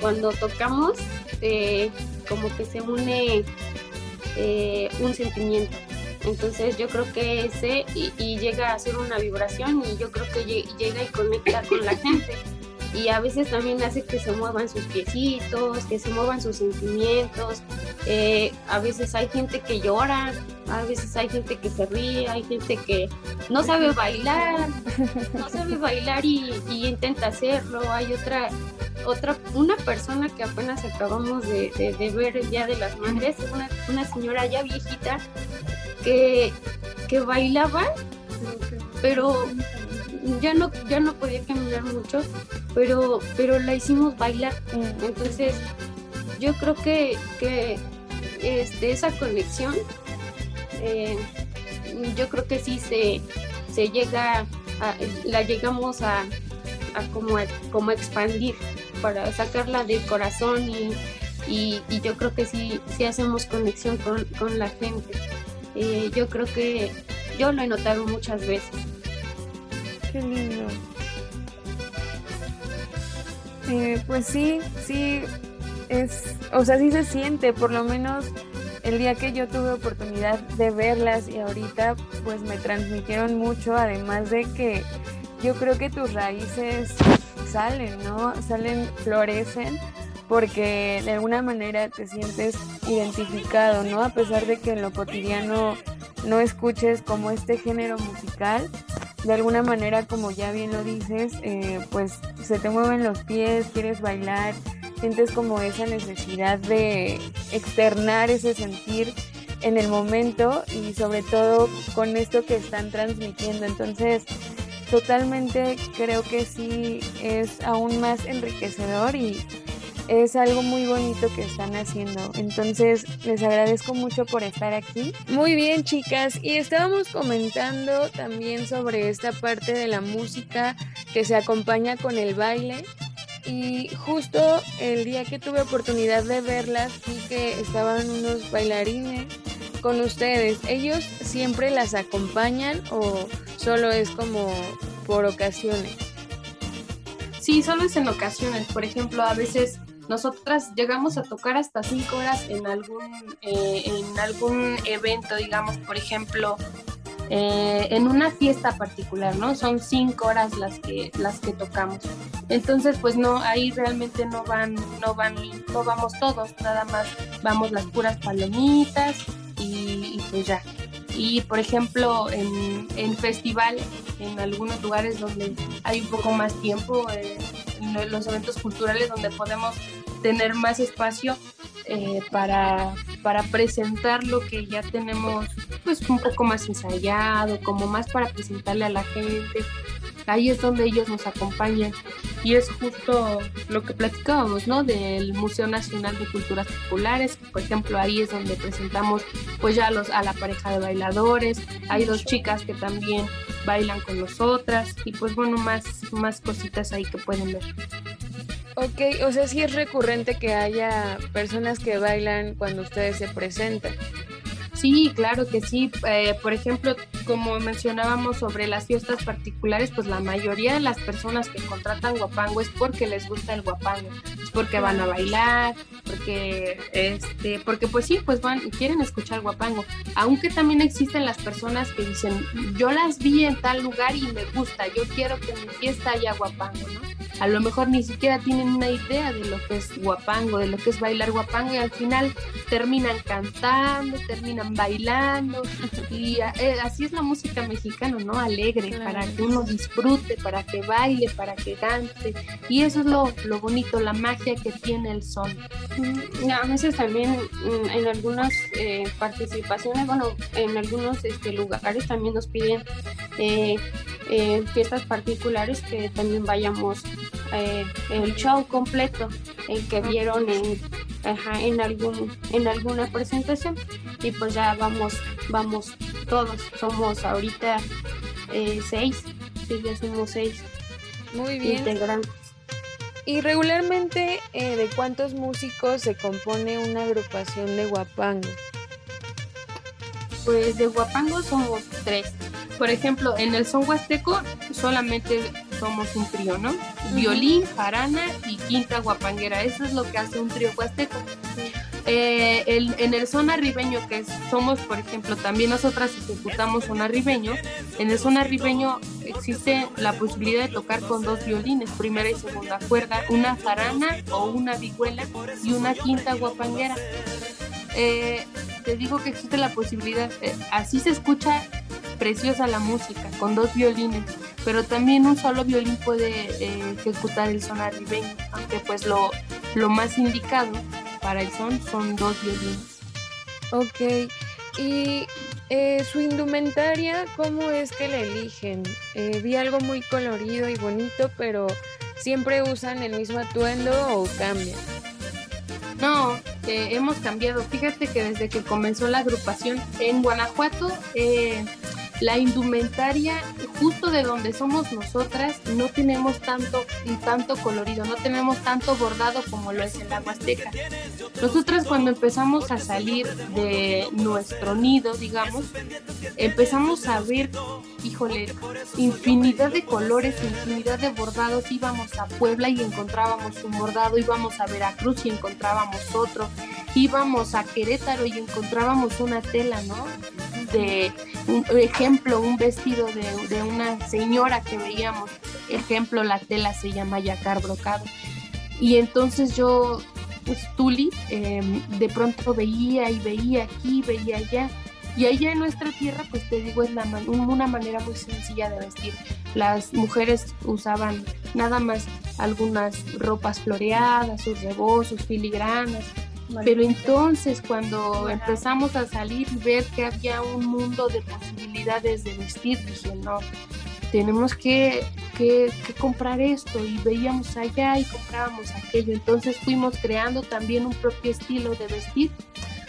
cuando tocamos eh, como que se une eh, un sentimiento. Entonces yo creo que ese y, llega a ser una vibración y yo creo que llega y conecta con la gente. Y a veces también hace que se muevan sus piecitos, que se muevan sus sentimientos. Eh, a veces hay gente que llora, a veces hay gente que se ríe, hay gente que no sabe bailar, no sabe bailar y, intenta hacerlo. Hay otra, otra, una persona que apenas acabamos de, ver el Día de las Madres, una, una señora ya viejita que, que bailaba, pero ya no, ya no podía caminar mucho, pero, pero la hicimos bailar. Entonces, yo creo que, que este, esa conexión, eh, yo creo que sí se, se llega, a, la llegamos a, a como, como expandir para sacarla del corazón y, y, yo creo que sí, sí hacemos conexión con, con la gente. Eh, yo creo que yo lo he notado muchas veces. Qué lindo. Eh, pues sí, sí, es, o sea, sí se siente, por lo menos el día que yo tuve oportunidad de verlas y ahorita pues me transmitieron mucho, además de que yo creo que tus raíces salen, ¿no? Salen, florecen porque de alguna manera te sientes identificado, ¿no? A pesar de que en lo cotidiano no escuches como este género musical, de alguna manera, como ya bien lo dices, eh, pues se te mueven los pies, quieres bailar, sientes como esa necesidad de externar ese sentir en el momento y sobre todo con esto que están transmitiendo. Entonces, totalmente creo que sí es aún más enriquecedor y es algo muy bonito que están haciendo. Entonces, les agradezco mucho por estar aquí. Muy bien, chicas. Y estábamos comentando también sobre esta parte de la música que se acompaña con el baile. Y justo el día que tuve oportunidad de verlas, vi que estaban unos bailarines con ustedes. ¿Ellos siempre las acompañan o solo es como por ocasiones? Sí, solo es en ocasiones. Por ejemplo, a veces nosotras llegamos a tocar hasta cinco horas en algún, eh, en algún evento, digamos, por ejemplo, eh, en una fiesta particular, ¿no? Son cinco horas las que, las que tocamos. Entonces, pues no, ahí realmente no van, no van, no vamos todos, nada más vamos las puras palomitas y, pues ya. Y por ejemplo, en, en festival, en algunos lugares donde hay un poco más tiempo, eh, los eventos culturales donde podemos tener más espacio eh, para, para presentar lo que ya tenemos pues un poco más ensayado, como más para presentarle a la gente. Ahí es donde ellos nos acompañan y es justo lo que platicábamos, ¿no? Del Museo Nacional de Culturas Populares, por ejemplo, ahí es donde presentamos pues ya los, a la pareja de bailadores, hay dos chicas que también bailan con nosotras y pues bueno, más, más cositas ahí que pueden ver. Ok, o sea, sí es recurrente que haya personas que bailan cuando ustedes se presentan. Sí, claro que sí. Eh, por ejemplo, como mencionábamos sobre las fiestas particulares, pues la mayoría de las personas que contratan guapango es porque les gusta el guapango, es porque van a bailar, porque este, porque pues sí, pues van quieren escuchar guapango. Aunque también existen las personas que dicen, yo las vi en tal lugar y me gusta, yo quiero que en mi fiesta haya guapango, ¿no? a lo mejor ni siquiera tienen una idea de lo que es guapango, de lo que es bailar guapango y al final terminan cantando, terminan bailando y eh, así es la música mexicana, ¿no? Alegre, para que uno disfrute, para que baile, para que cante y eso es lo, lo bonito, la magia que tiene el son. Mm, a veces también mm, en algunas eh, participaciones, bueno, en algunos este, lugares también nos piden eh, eh, fiestas particulares que también vayamos eh, el show completo el que vieron en, en algún en alguna presentación y pues ya vamos vamos todos. Somos ahorita eh, seis. Sí ya somos seis. Muy bien. integrantes. Y regularmente de cuántos músicos se compone una agrupación de guapango pues de guapango somos tres. Por ejemplo, en el son huasteco solamente somos un trío, ¿no? Violín, jarana y quinta guapanguera. Eso es lo que hace un trío huasteco. Eh, en el son arribeño, que somos, por ejemplo, también nosotras ejecutamos son arribeño, en el son arribeño existe la posibilidad de tocar con dos violines, primera y segunda cuerda, una jarana o una vihuela y una quinta guapanguera. Eh, te digo que existe la posibilidad, eh, así se escucha preciosa la música, con dos violines, pero también un solo violín puede eh, ejecutar el son arribeño, aunque pues lo, lo más indicado para el son son dos violines. Ok, y eh, su indumentaria, ¿cómo es que la eligen? Eh, vi algo muy colorido y bonito, pero ¿siempre usan el mismo atuendo o cambian? No, hemos cambiado. Fíjate que desde que comenzó la agrupación en Guanajuato, eh, la indumentaria justo de donde somos nosotras no tenemos tanto y tanto colorido, no tenemos tanto bordado como lo es en la Huasteca. Nosotras cuando empezamos a salir de nuestro nido, digamos, empezamos a ver, híjole, infinidad de colores, infinidad de bordados. Íbamos a Puebla y encontrábamos un bordado, íbamos a Veracruz y encontrábamos otro, íbamos a Querétaro y encontrábamos una tela, ¿no? De un ejemplo, un vestido de, una señora que veíamos, ejemplo, la tela se llama yacar brocado. Y entonces yo, pues Tuli, em, de pronto veía y veía aquí, veía allá. Y allá en nuestra tierra, pues te digo, es la una manera muy sencilla de vestir. Las mujeres usaban nada más algunas ropas floreadas, sus rebozos, filigranas, pero entonces cuando empezamos a salir y ver que había un mundo de posibilidades de vestir, dije, no, tenemos que, que, comprar esto y veíamos allá y comprábamos aquello. Entonces fuimos creando también un propio estilo de vestir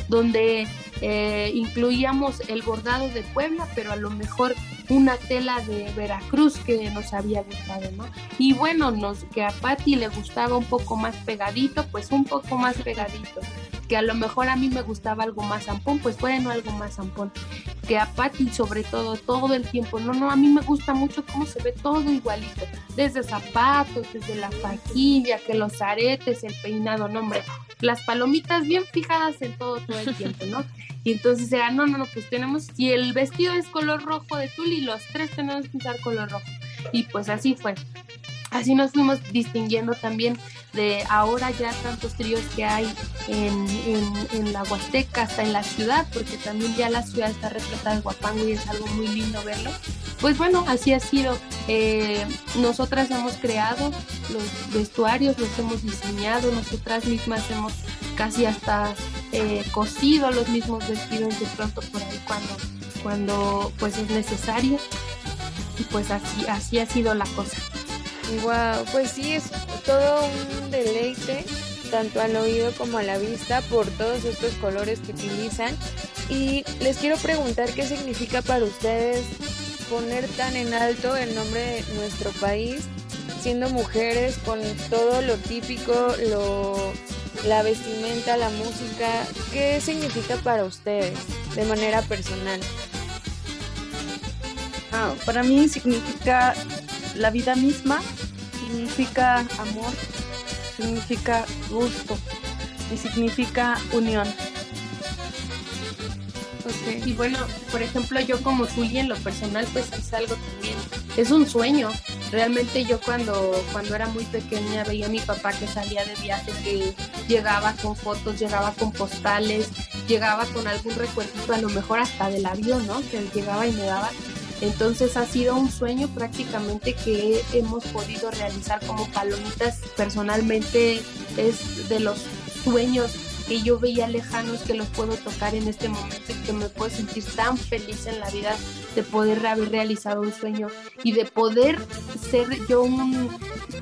donde eh, incluíamos el bordado de Puebla, pero a lo mejor una tela de Veracruz que nos había gustado, ¿no? Y bueno, nos, que a Patti le gustaba un poco más pegadito, pues un poco más pegadito. Que a lo mejor a mí me gustaba algo más zampón, pues bueno, algo más zampón. Que a Patti sobre todo, todo el tiempo, no, no, a mí me gusta mucho cómo se ve todo igualito. Desde zapatos, desde la faquilla, que los aretes, el peinado, no hombre, las palomitas bien fijadas en todo, todo el tiempo, ¿no? Y entonces era, no, no, no, pues tenemos, si el vestido es color rojo de tul y los tres tenemos que usar color rojo. Y pues así fue. Así nos fuimos distinguiendo también de ahora ya tantos tríos que hay en, en, la Huasteca, hasta en la ciudad, porque también ya la ciudad está retratada de guapango y es algo muy lindo verlo. Pues bueno, así ha sido. Eh, nosotras hemos creado los vestuarios, los hemos diseñado, nosotras mismas hemos casi hasta eh, cosido los mismos vestidos de pronto por ahí cuando, cuando pues es necesario. Y pues así, así ha sido la cosa. Wow, pues sí, es todo un deleite, tanto al oído como a la vista, por todos estos colores que utilizan. Y les quiero preguntar qué significa para ustedes poner tan en alto el nombre de nuestro país, siendo mujeres con todo lo típico, lo, la vestimenta, la música. ¿Qué significa para ustedes de manera personal? Ah, para mí significa la vida misma significa amor, significa gusto y significa unión. Y bueno, por ejemplo, yo como Zulia en lo personal, pues es algo también es un sueño. Realmente yo cuando, cuando era muy pequeña veía a mi papá que salía de viaje, que llegaba con fotos, llegaba con postales, llegaba con algún recuerdito, a lo mejor hasta del avión, ¿no? Que llegaba y me daba. Entonces ha sido un sueño prácticamente que hemos podido realizar como palomitas. Personalmente es de los sueños que yo veía lejanos que los puedo tocar en este momento y que me puedo sentir tan feliz en la vida de poder haber realizado un sueño y de poder ser yo un,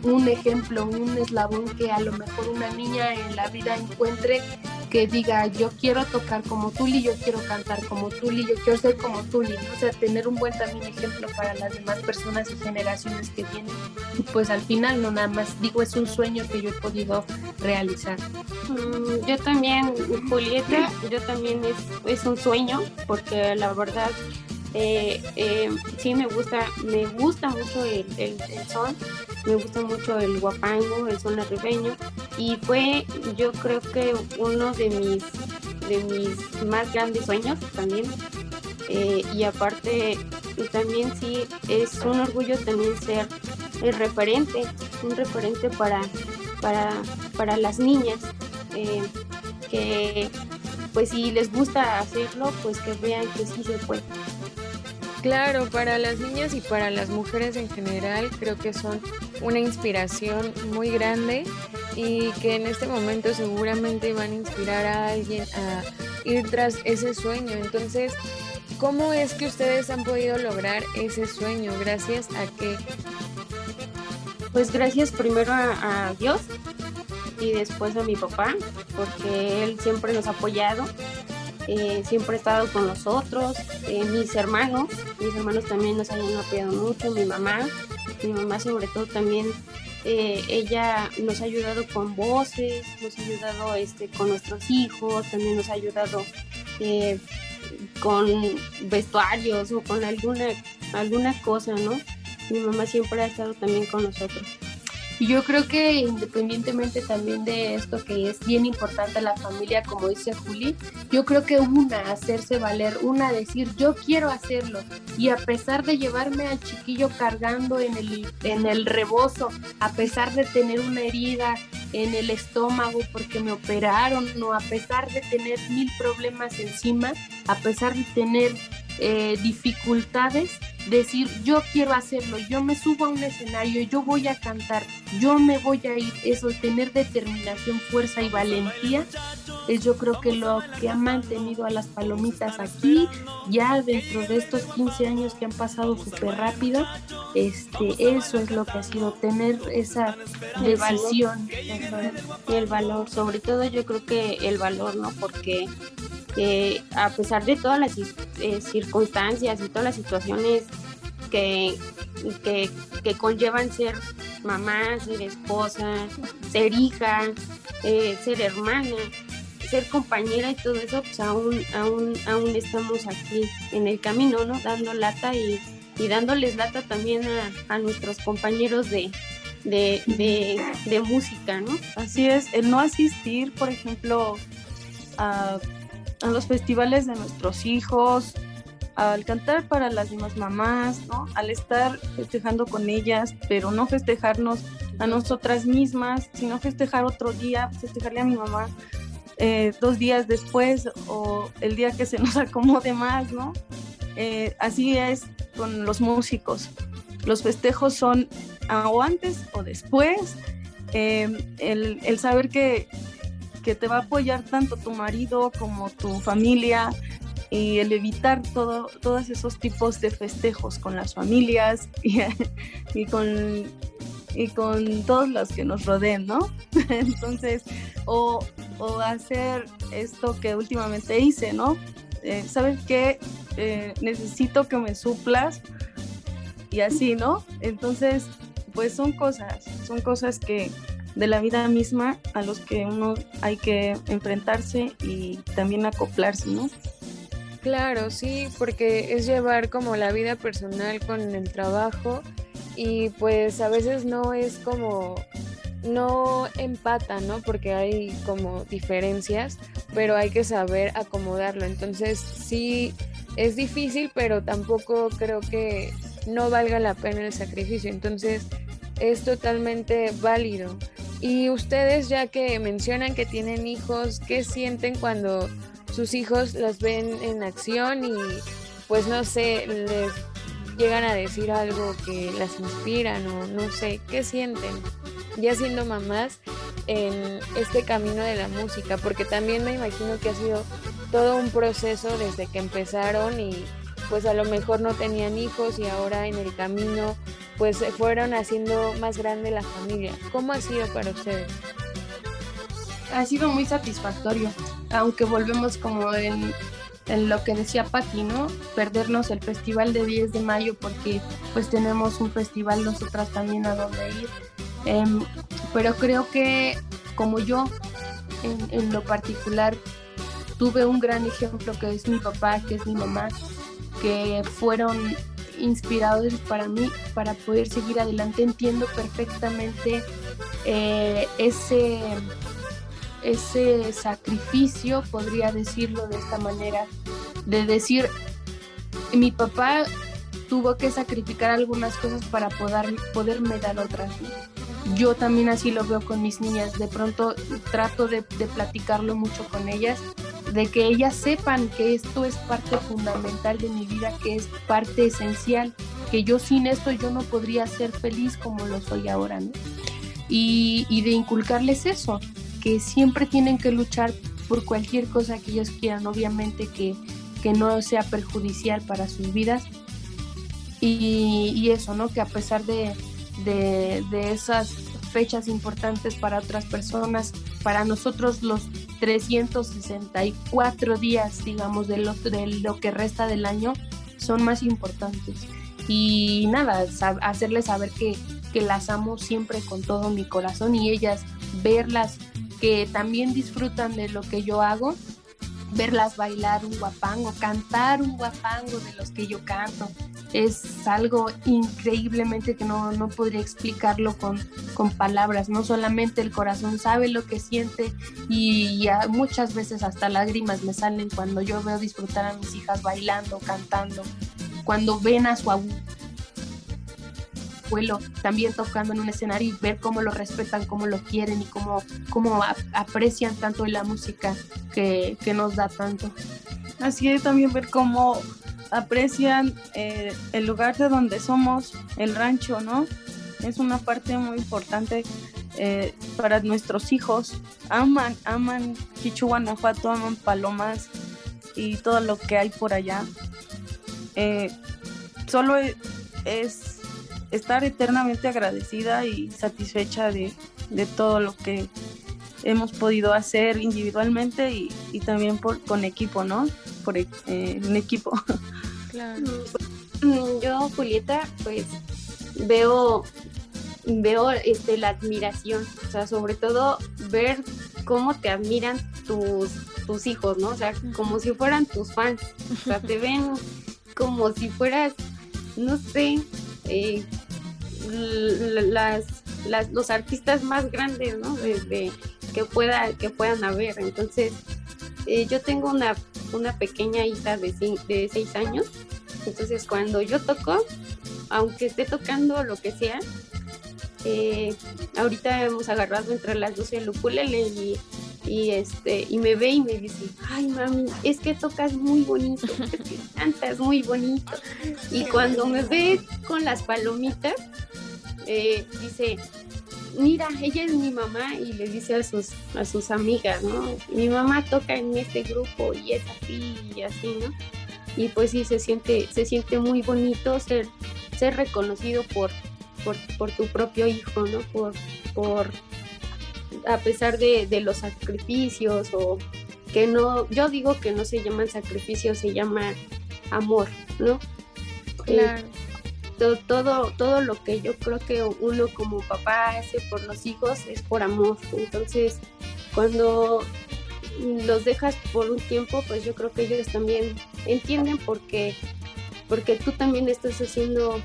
un ejemplo, un eslabón que a lo mejor una niña en la vida encuentre que diga yo quiero tocar como Tuli, yo quiero cantar como Tuli, yo quiero ser como Tuli, o sea, tener un buen también ejemplo para las demás personas y generaciones que vienen. Y pues al final no nada más digo es un sueño que yo he podido realizar. Mm, yo también, Julieta, yo también es, es un sueño porque la verdad eh, eh, sí me gusta, me gusta mucho el, el, son, me gusta mucho el guapango, el son arribeño y fue yo creo que uno de mis, de mis más grandes sueños también. Eh, y aparte también sí es un orgullo también ser el referente, un referente para, para, para las niñas que pues si les gusta hacerlo pues que vean que sí se puede. Claro, para las niñas y para las mujeres en general creo que son una inspiración muy grande y que en este momento seguramente van a inspirar a alguien a ir tras ese sueño. Entonces, ¿cómo es que ustedes han podido lograr ese sueño? ¿Gracias a qué? Pues gracias primero a, a Dios y después a mi papá, porque él siempre nos ha apoyado eh, siempre ha estado con nosotros, eh, mis hermanos, mis hermanos también nos han apoyado mucho, mi mamá, mi mamá sobre todo también, eh, ella nos ha ayudado con voces, nos ha ayudado este, con nuestros hijos, también nos ha ayudado con vestuarios o con alguna, alguna cosa, ¿no? Mi mamá siempre ha estado también con nosotros. Y yo creo que independientemente también de esto que es bien importante la familia, como dice Juli, yo creo que una, hacerse valer, una, decir yo quiero hacerlo. Y a pesar de llevarme al chiquillo cargando en el, en el rebozo, a pesar de tener una herida en el estómago porque me operaron, no, a pesar de tener mil problemas encima, a pesar de tener eh, dificultades, decir yo quiero hacerlo, yo me subo a un escenario, yo voy a cantar, yo me voy a ir, eso, tener determinación, fuerza y valentía, es yo creo que lo que ha mantenido a las palomitas aquí, ya dentro de estos 15 años que han pasado súper rápido, este, eso es lo que ha sido tener esa decisión. Y el valor, sobre todo yo creo que el valor, ¿no? Porque que a pesar de todas las eh, circunstancias y todas las situaciones que, que, conllevan ser mamá, ser esposa, ser hija, eh, ser hermana, ser compañera y todo eso, pues aún, aún, aún estamos aquí en el camino, ¿no? Dando lata y, y dándoles lata también a, nuestros compañeros de, de, de, de, música, ¿no? Así es, el no asistir, por ejemplo, a a los festivales de nuestros hijos, al cantar para las demás mamás, ¿no? Al estar festejando con ellas, pero no festejarnos a nosotras mismas, sino festejar otro día, festejarle a mi mamá eh, dos días después o el día que se nos acomode más, ¿no? Eh, así es con los músicos. Los festejos son o antes o después. Eh, el, el saber que que te va a apoyar tanto tu marido como tu familia y el evitar todo, todos esos tipos de festejos con las familias y, con, y con todos los que nos rodeen, ¿no? Entonces, o, o hacer esto que últimamente hice, ¿no? Eh, ¿Sabes qué? Eh, necesito que me suplas y así, ¿no? Entonces, pues son cosas, son cosas que, de la vida misma a los que uno hay que enfrentarse y también acoplarse, ¿no? Claro, sí, porque es llevar como la vida personal con el trabajo y pues a veces no es como no empata, ¿no? Porque hay como diferencias, pero hay que saber acomodarlo. Entonces sí es difícil, pero tampoco creo que no valga la pena el sacrificio. Entonces es totalmente válido. Y ustedes ya que mencionan que tienen hijos, ¿qué sienten cuando sus hijos las ven en acción y pues no sé, les llegan a decir algo que las inspira, o no sé, ¿qué sienten? Ya siendo mamás en este camino de la música, porque también me imagino que ha sido todo un proceso desde que empezaron y pues a lo mejor no tenían hijos y ahora en el camino pues se fueron haciendo más grande la familia. ¿Cómo ha sido para ustedes? Ha sido muy satisfactorio, aunque volvemos como en lo que decía Pati, ¿no? Perdernos el festival de 10 de mayo porque pues tenemos un festival nosotras también a donde ir. Em, pero creo que como yo en, lo particular tuve un gran ejemplo que es mi papá, que es mi mamá, que fueron inspiradores para mí para poder seguir adelante. Entiendo perfectamente eh, ese ese sacrificio, podría decirlo de esta manera, de decir, mi papá tuvo que sacrificar algunas cosas para poder, poderme dar otras. Yo también así lo veo con mis niñas, de pronto trato de, de platicarlo mucho con ellas, de que ellas sepan que esto es parte fundamental de mi vida, que es parte esencial, que yo sin esto yo no podría ser feliz como lo soy ahora, ¿no? Y, y de inculcarles eso, que siempre tienen que luchar por cualquier cosa que ellos quieran, obviamente que, no sea perjudicial para sus vidas. Y, eso, ¿no? Que a pesar de, esas fechas importantes para otras personas, para nosotros los 364 días, digamos, de lo, de lo que resta del año, son más importantes. Y nada, hacerles saber que, que las amo siempre con todo mi corazón y ellas verlas que también disfrutan de lo que yo hago, verlas bailar un guapango, cantar un guapango de los que yo canto. Es algo increíblemente que no, no podría explicarlo con, con, palabras. No solamente el corazón sabe lo que siente y, muchas veces hasta lágrimas me salen cuando yo veo disfrutar a mis hijas bailando, cantando, cuando ven a su abuelo abuelo también tocando en un escenario y ver cómo lo respetan, cómo lo quieren y cómo, cómo aprecian tanto la música que, nos da tanto. Así es también ver cómo aprecian eh, el lugar de donde somos, el rancho, ¿no? Es una parte muy importante eh, para nuestros hijos. Aman, aman Chichu, Guanajuato, aman Palomas y todo lo que hay por allá. Eh, solo es estar eternamente agradecida y satisfecha de, todo lo que hemos podido hacer individualmente y, también por, con equipo, ¿no? Por eh, un equipo. Claro. Mm, yo, Julieta, pues veo veo este la admiración, o sea, sobre todo ver cómo te admiran tus, tus hijos, ¿no? O sea, como si fueran tus fans, o sea, te ven como si fueras, no sé, eh, las, los artistas más grandes, ¿no? Desde que, pueda, que puedan haber. Entonces, eh, yo tengo una, una pequeña hija de seis años. Entonces, cuando yo toco, aunque esté tocando lo que sea, eh, ahorita hemos agarrado entre las dos el ukulele y, y, este, y me ve y me dice, ay mami, es que tocas muy bonito, es que cantas muy bonito. Y cuando me ve con las palomitas, eh, dice, mira, ella es mi mamá y le dice a sus, a sus amigas, ¿no? Mi mamá toca en este grupo y es así y así, ¿no? Y pues sí, se siente, se siente muy bonito ser, ser reconocido por, por, tu propio hijo, ¿no? Por, por a pesar de, los sacrificios o que no, yo digo que no se llaman sacrificios, se llama amor, ¿no? Claro todo, todo, lo que yo creo que uno como papá hace por los hijos es por amor. Entonces, cuando los dejas por un tiempo, pues yo creo que ellos también entienden porque, porque tú también estás haciendo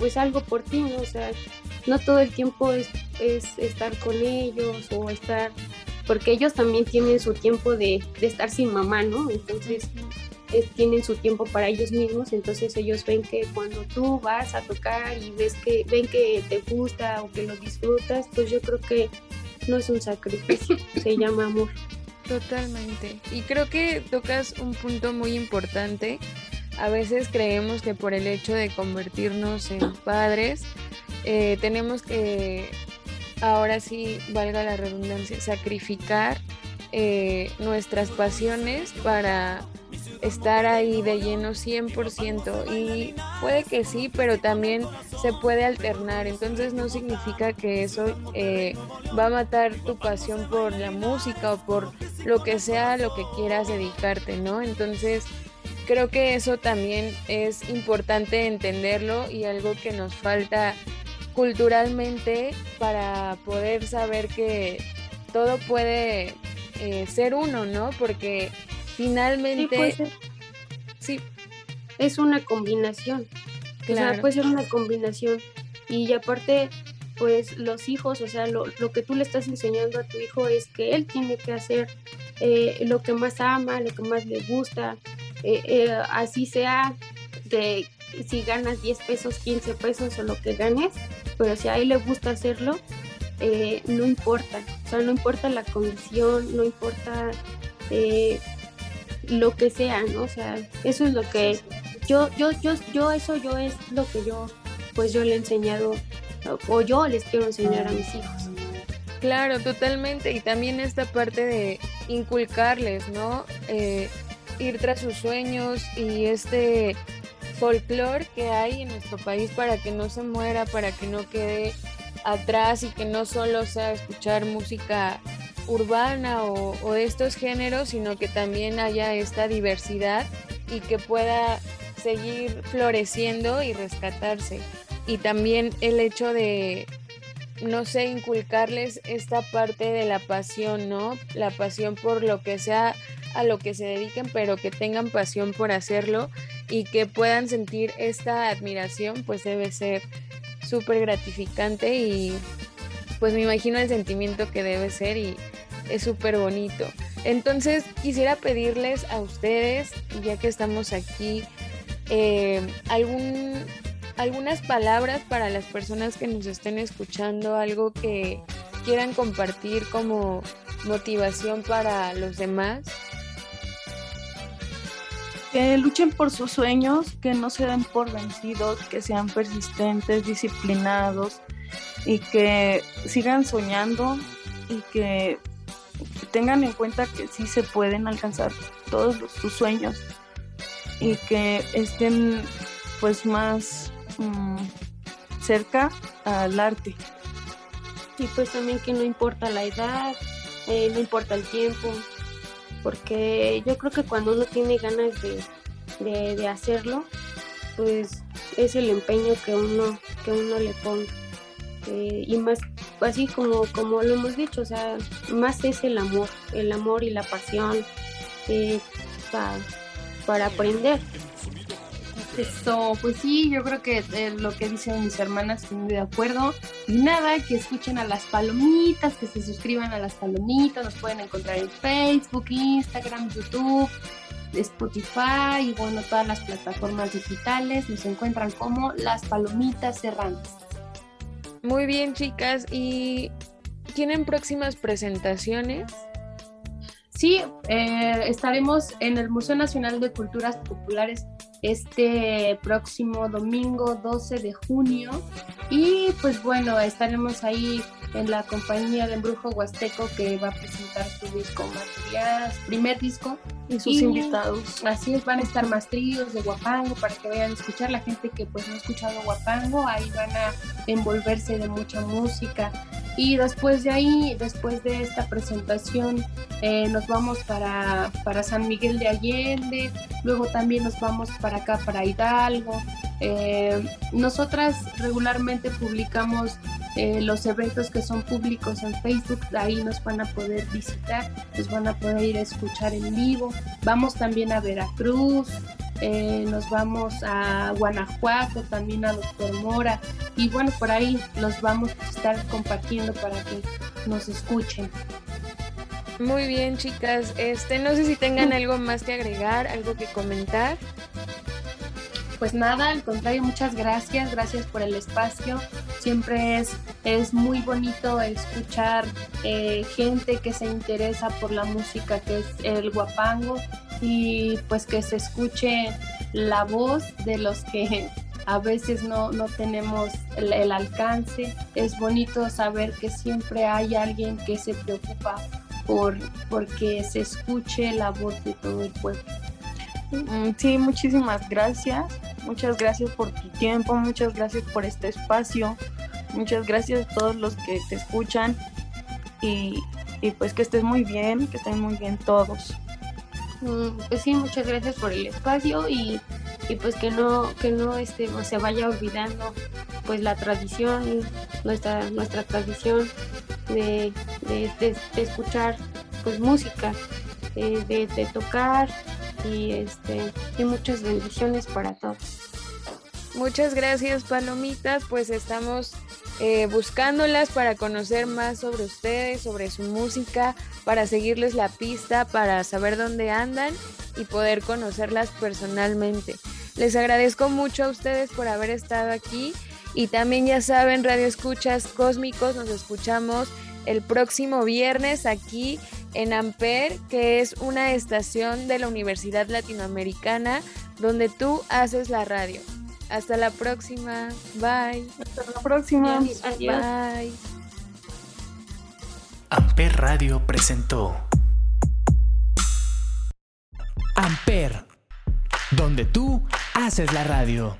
pues algo por ti, ¿no? O sea, no todo el tiempo es, es estar con ellos o estar, porque ellos también tienen su tiempo de, de estar sin mamá, ¿no? Entonces, tienen su tiempo para ellos mismos, entonces ellos ven que cuando tú vas a tocar y ves que ven que te gusta o que lo disfrutas, pues yo creo que no es un sacrificio, se llama amor. Totalmente. Y creo que tocas un punto muy importante. A veces creemos que por el hecho de convertirnos en padres, eh, tenemos que, ahora sí, valga la redundancia, sacrificar eh, nuestras pasiones para estar ahí de lleno 100% y puede que sí, pero también se puede alternar, entonces no significa que eso eh, va a matar tu pasión por la música o por lo que sea lo que quieras dedicarte, ¿no? Entonces creo que eso también es importante entenderlo y algo que nos falta culturalmente para poder saber que todo puede eh, ser uno, ¿no? Porque finalmente... Sí, Es una combinación. O sea, puede ser una combinación. Y aparte, pues los hijos, o sea, lo, que tú le estás enseñando a tu hijo es que él tiene que hacer eh, lo que más ama, lo que más le gusta, eh, así sea de si ganas 10 pesos, 15 pesos o lo que ganes, pero si a él le gusta hacerlo, eh, no importa, o sea, no importa la condición, no importa eh, lo que sea, ¿no? O sea, eso es lo que yo, yo, yo, yo, eso yo es lo que yo, pues yo le he enseñado, o yo les quiero enseñar a mis hijos. Claro, totalmente, y también esta parte de inculcarles, ¿no? Eh, ir tras sus sueños y este folclore que hay en nuestro país para que no se muera, para que no quede atrás y que no solo sea escuchar música urbana o, de estos géneros, sino que también haya esta diversidad y que pueda seguir floreciendo y rescatarse. Y también el hecho de, no sé, inculcarles esta parte de la pasión, ¿no? La pasión por lo que sea a lo que se dediquen, pero que tengan pasión por hacerlo y que puedan sentir esta admiración, pues debe ser súper gratificante y pues me imagino el sentimiento que debe ser y es súper bonito. Entonces quisiera pedirles a ustedes, ya que estamos aquí, eh, algún, algunas palabras para las personas que nos estén escuchando, algo que quieran compartir como motivación para los demás que luchen por sus sueños, que no se den por vencidos, que sean persistentes, disciplinados y que sigan soñando y que tengan en cuenta que sí se pueden alcanzar todos sus sueños y que estén pues más mm, cerca al arte. Y pues también que no importa la edad, eh, no importa el tiempo, porque yo creo que cuando uno tiene ganas de, hacerlo, pues es el empeño que uno, que uno le ponga. Eh, y más, así como, como lo hemos dicho, o sea, más es el amor, el amor y la pasión eh, para aprender. Eso, pues sí, yo creo que eh, lo que dicen mis hermanas estoy muy de acuerdo. Y nada, que escuchen a las palomitas, que se suscriban a las palomitas, nos pueden encontrar en Facebook, Instagram, YouTube, Spotify y bueno, todas las plataformas digitales nos encuentran como las palomitas errantes. Muy bien, chicas, ¿y tienen próximas presentaciones? Sí, eh, estaremos en el Museo Nacional de Culturas Populares este próximo domingo 12 de junio. Y pues bueno, estaremos ahí en la compañía de Embrujo Huasteco que va a presentar su disco Material, primer disco. Y sus invitados. Así es, van a estar más tríos de Guapango para que vayan a escuchar. La gente que pues no ha escuchado Guapango, ahí van a envolverse de mucha música. Y después de ahí, después de esta presentación, eh, nos vamos para, para, San Miguel de Allende, luego también nos vamos para acá, para Hidalgo. Eh, nosotras regularmente publicamos eh, los eventos que son públicos en Facebook, ahí nos van a poder visitar, nos van a poder ir a escuchar en vivo. Vamos también a Veracruz, eh, nos vamos a Guanajuato, también a Doctor Mora, y bueno, por ahí los vamos a estar compartiendo para que nos escuchen. Muy bien, chicas. Este, no sé si tengan algo más que agregar, algo que comentar. Pues nada, al contrario, muchas gracias, gracias por el espacio. Siempre es, es muy bonito escuchar eh, gente que se interesa por la música que es el guapango y pues que se escuche la voz de los que a veces no, no tenemos el, el, alcance. Es bonito saber que siempre hay alguien que se preocupa por porque se escuche la voz de todo el pueblo. Mm, sí, muchísimas gracias. Muchas gracias por tu tiempo, muchas gracias por este espacio. Muchas gracias a todos los que te escuchan y, y pues que estés muy bien, que estén muy bien todos. Mm, pues sí, muchas gracias por el espacio y, y pues que no, que no este, se vaya olvidando pues la tradición, nuestra, nuestra tradición de, de, de, escuchar pues música, de, de, tocar y este y muchas bendiciones para todos. Muchas gracias palomitas, pues estamos eh, buscándolas para conocer más sobre ustedes, sobre su música, para seguirles la pista, para saber dónde andan y poder conocerlas personalmente. Les agradezco mucho a ustedes por haber estado aquí y también ya saben, Radio Escuchas Cósmicos, nos escuchamos el próximo viernes aquí en Amper, que es una estación de la Universidad Latinoamericana donde tú haces la radio. Hasta la próxima. Bye. Hasta la próxima. Adiós. Adiós. Bye. Amper Radio presentó Amper, donde tú haces la radio.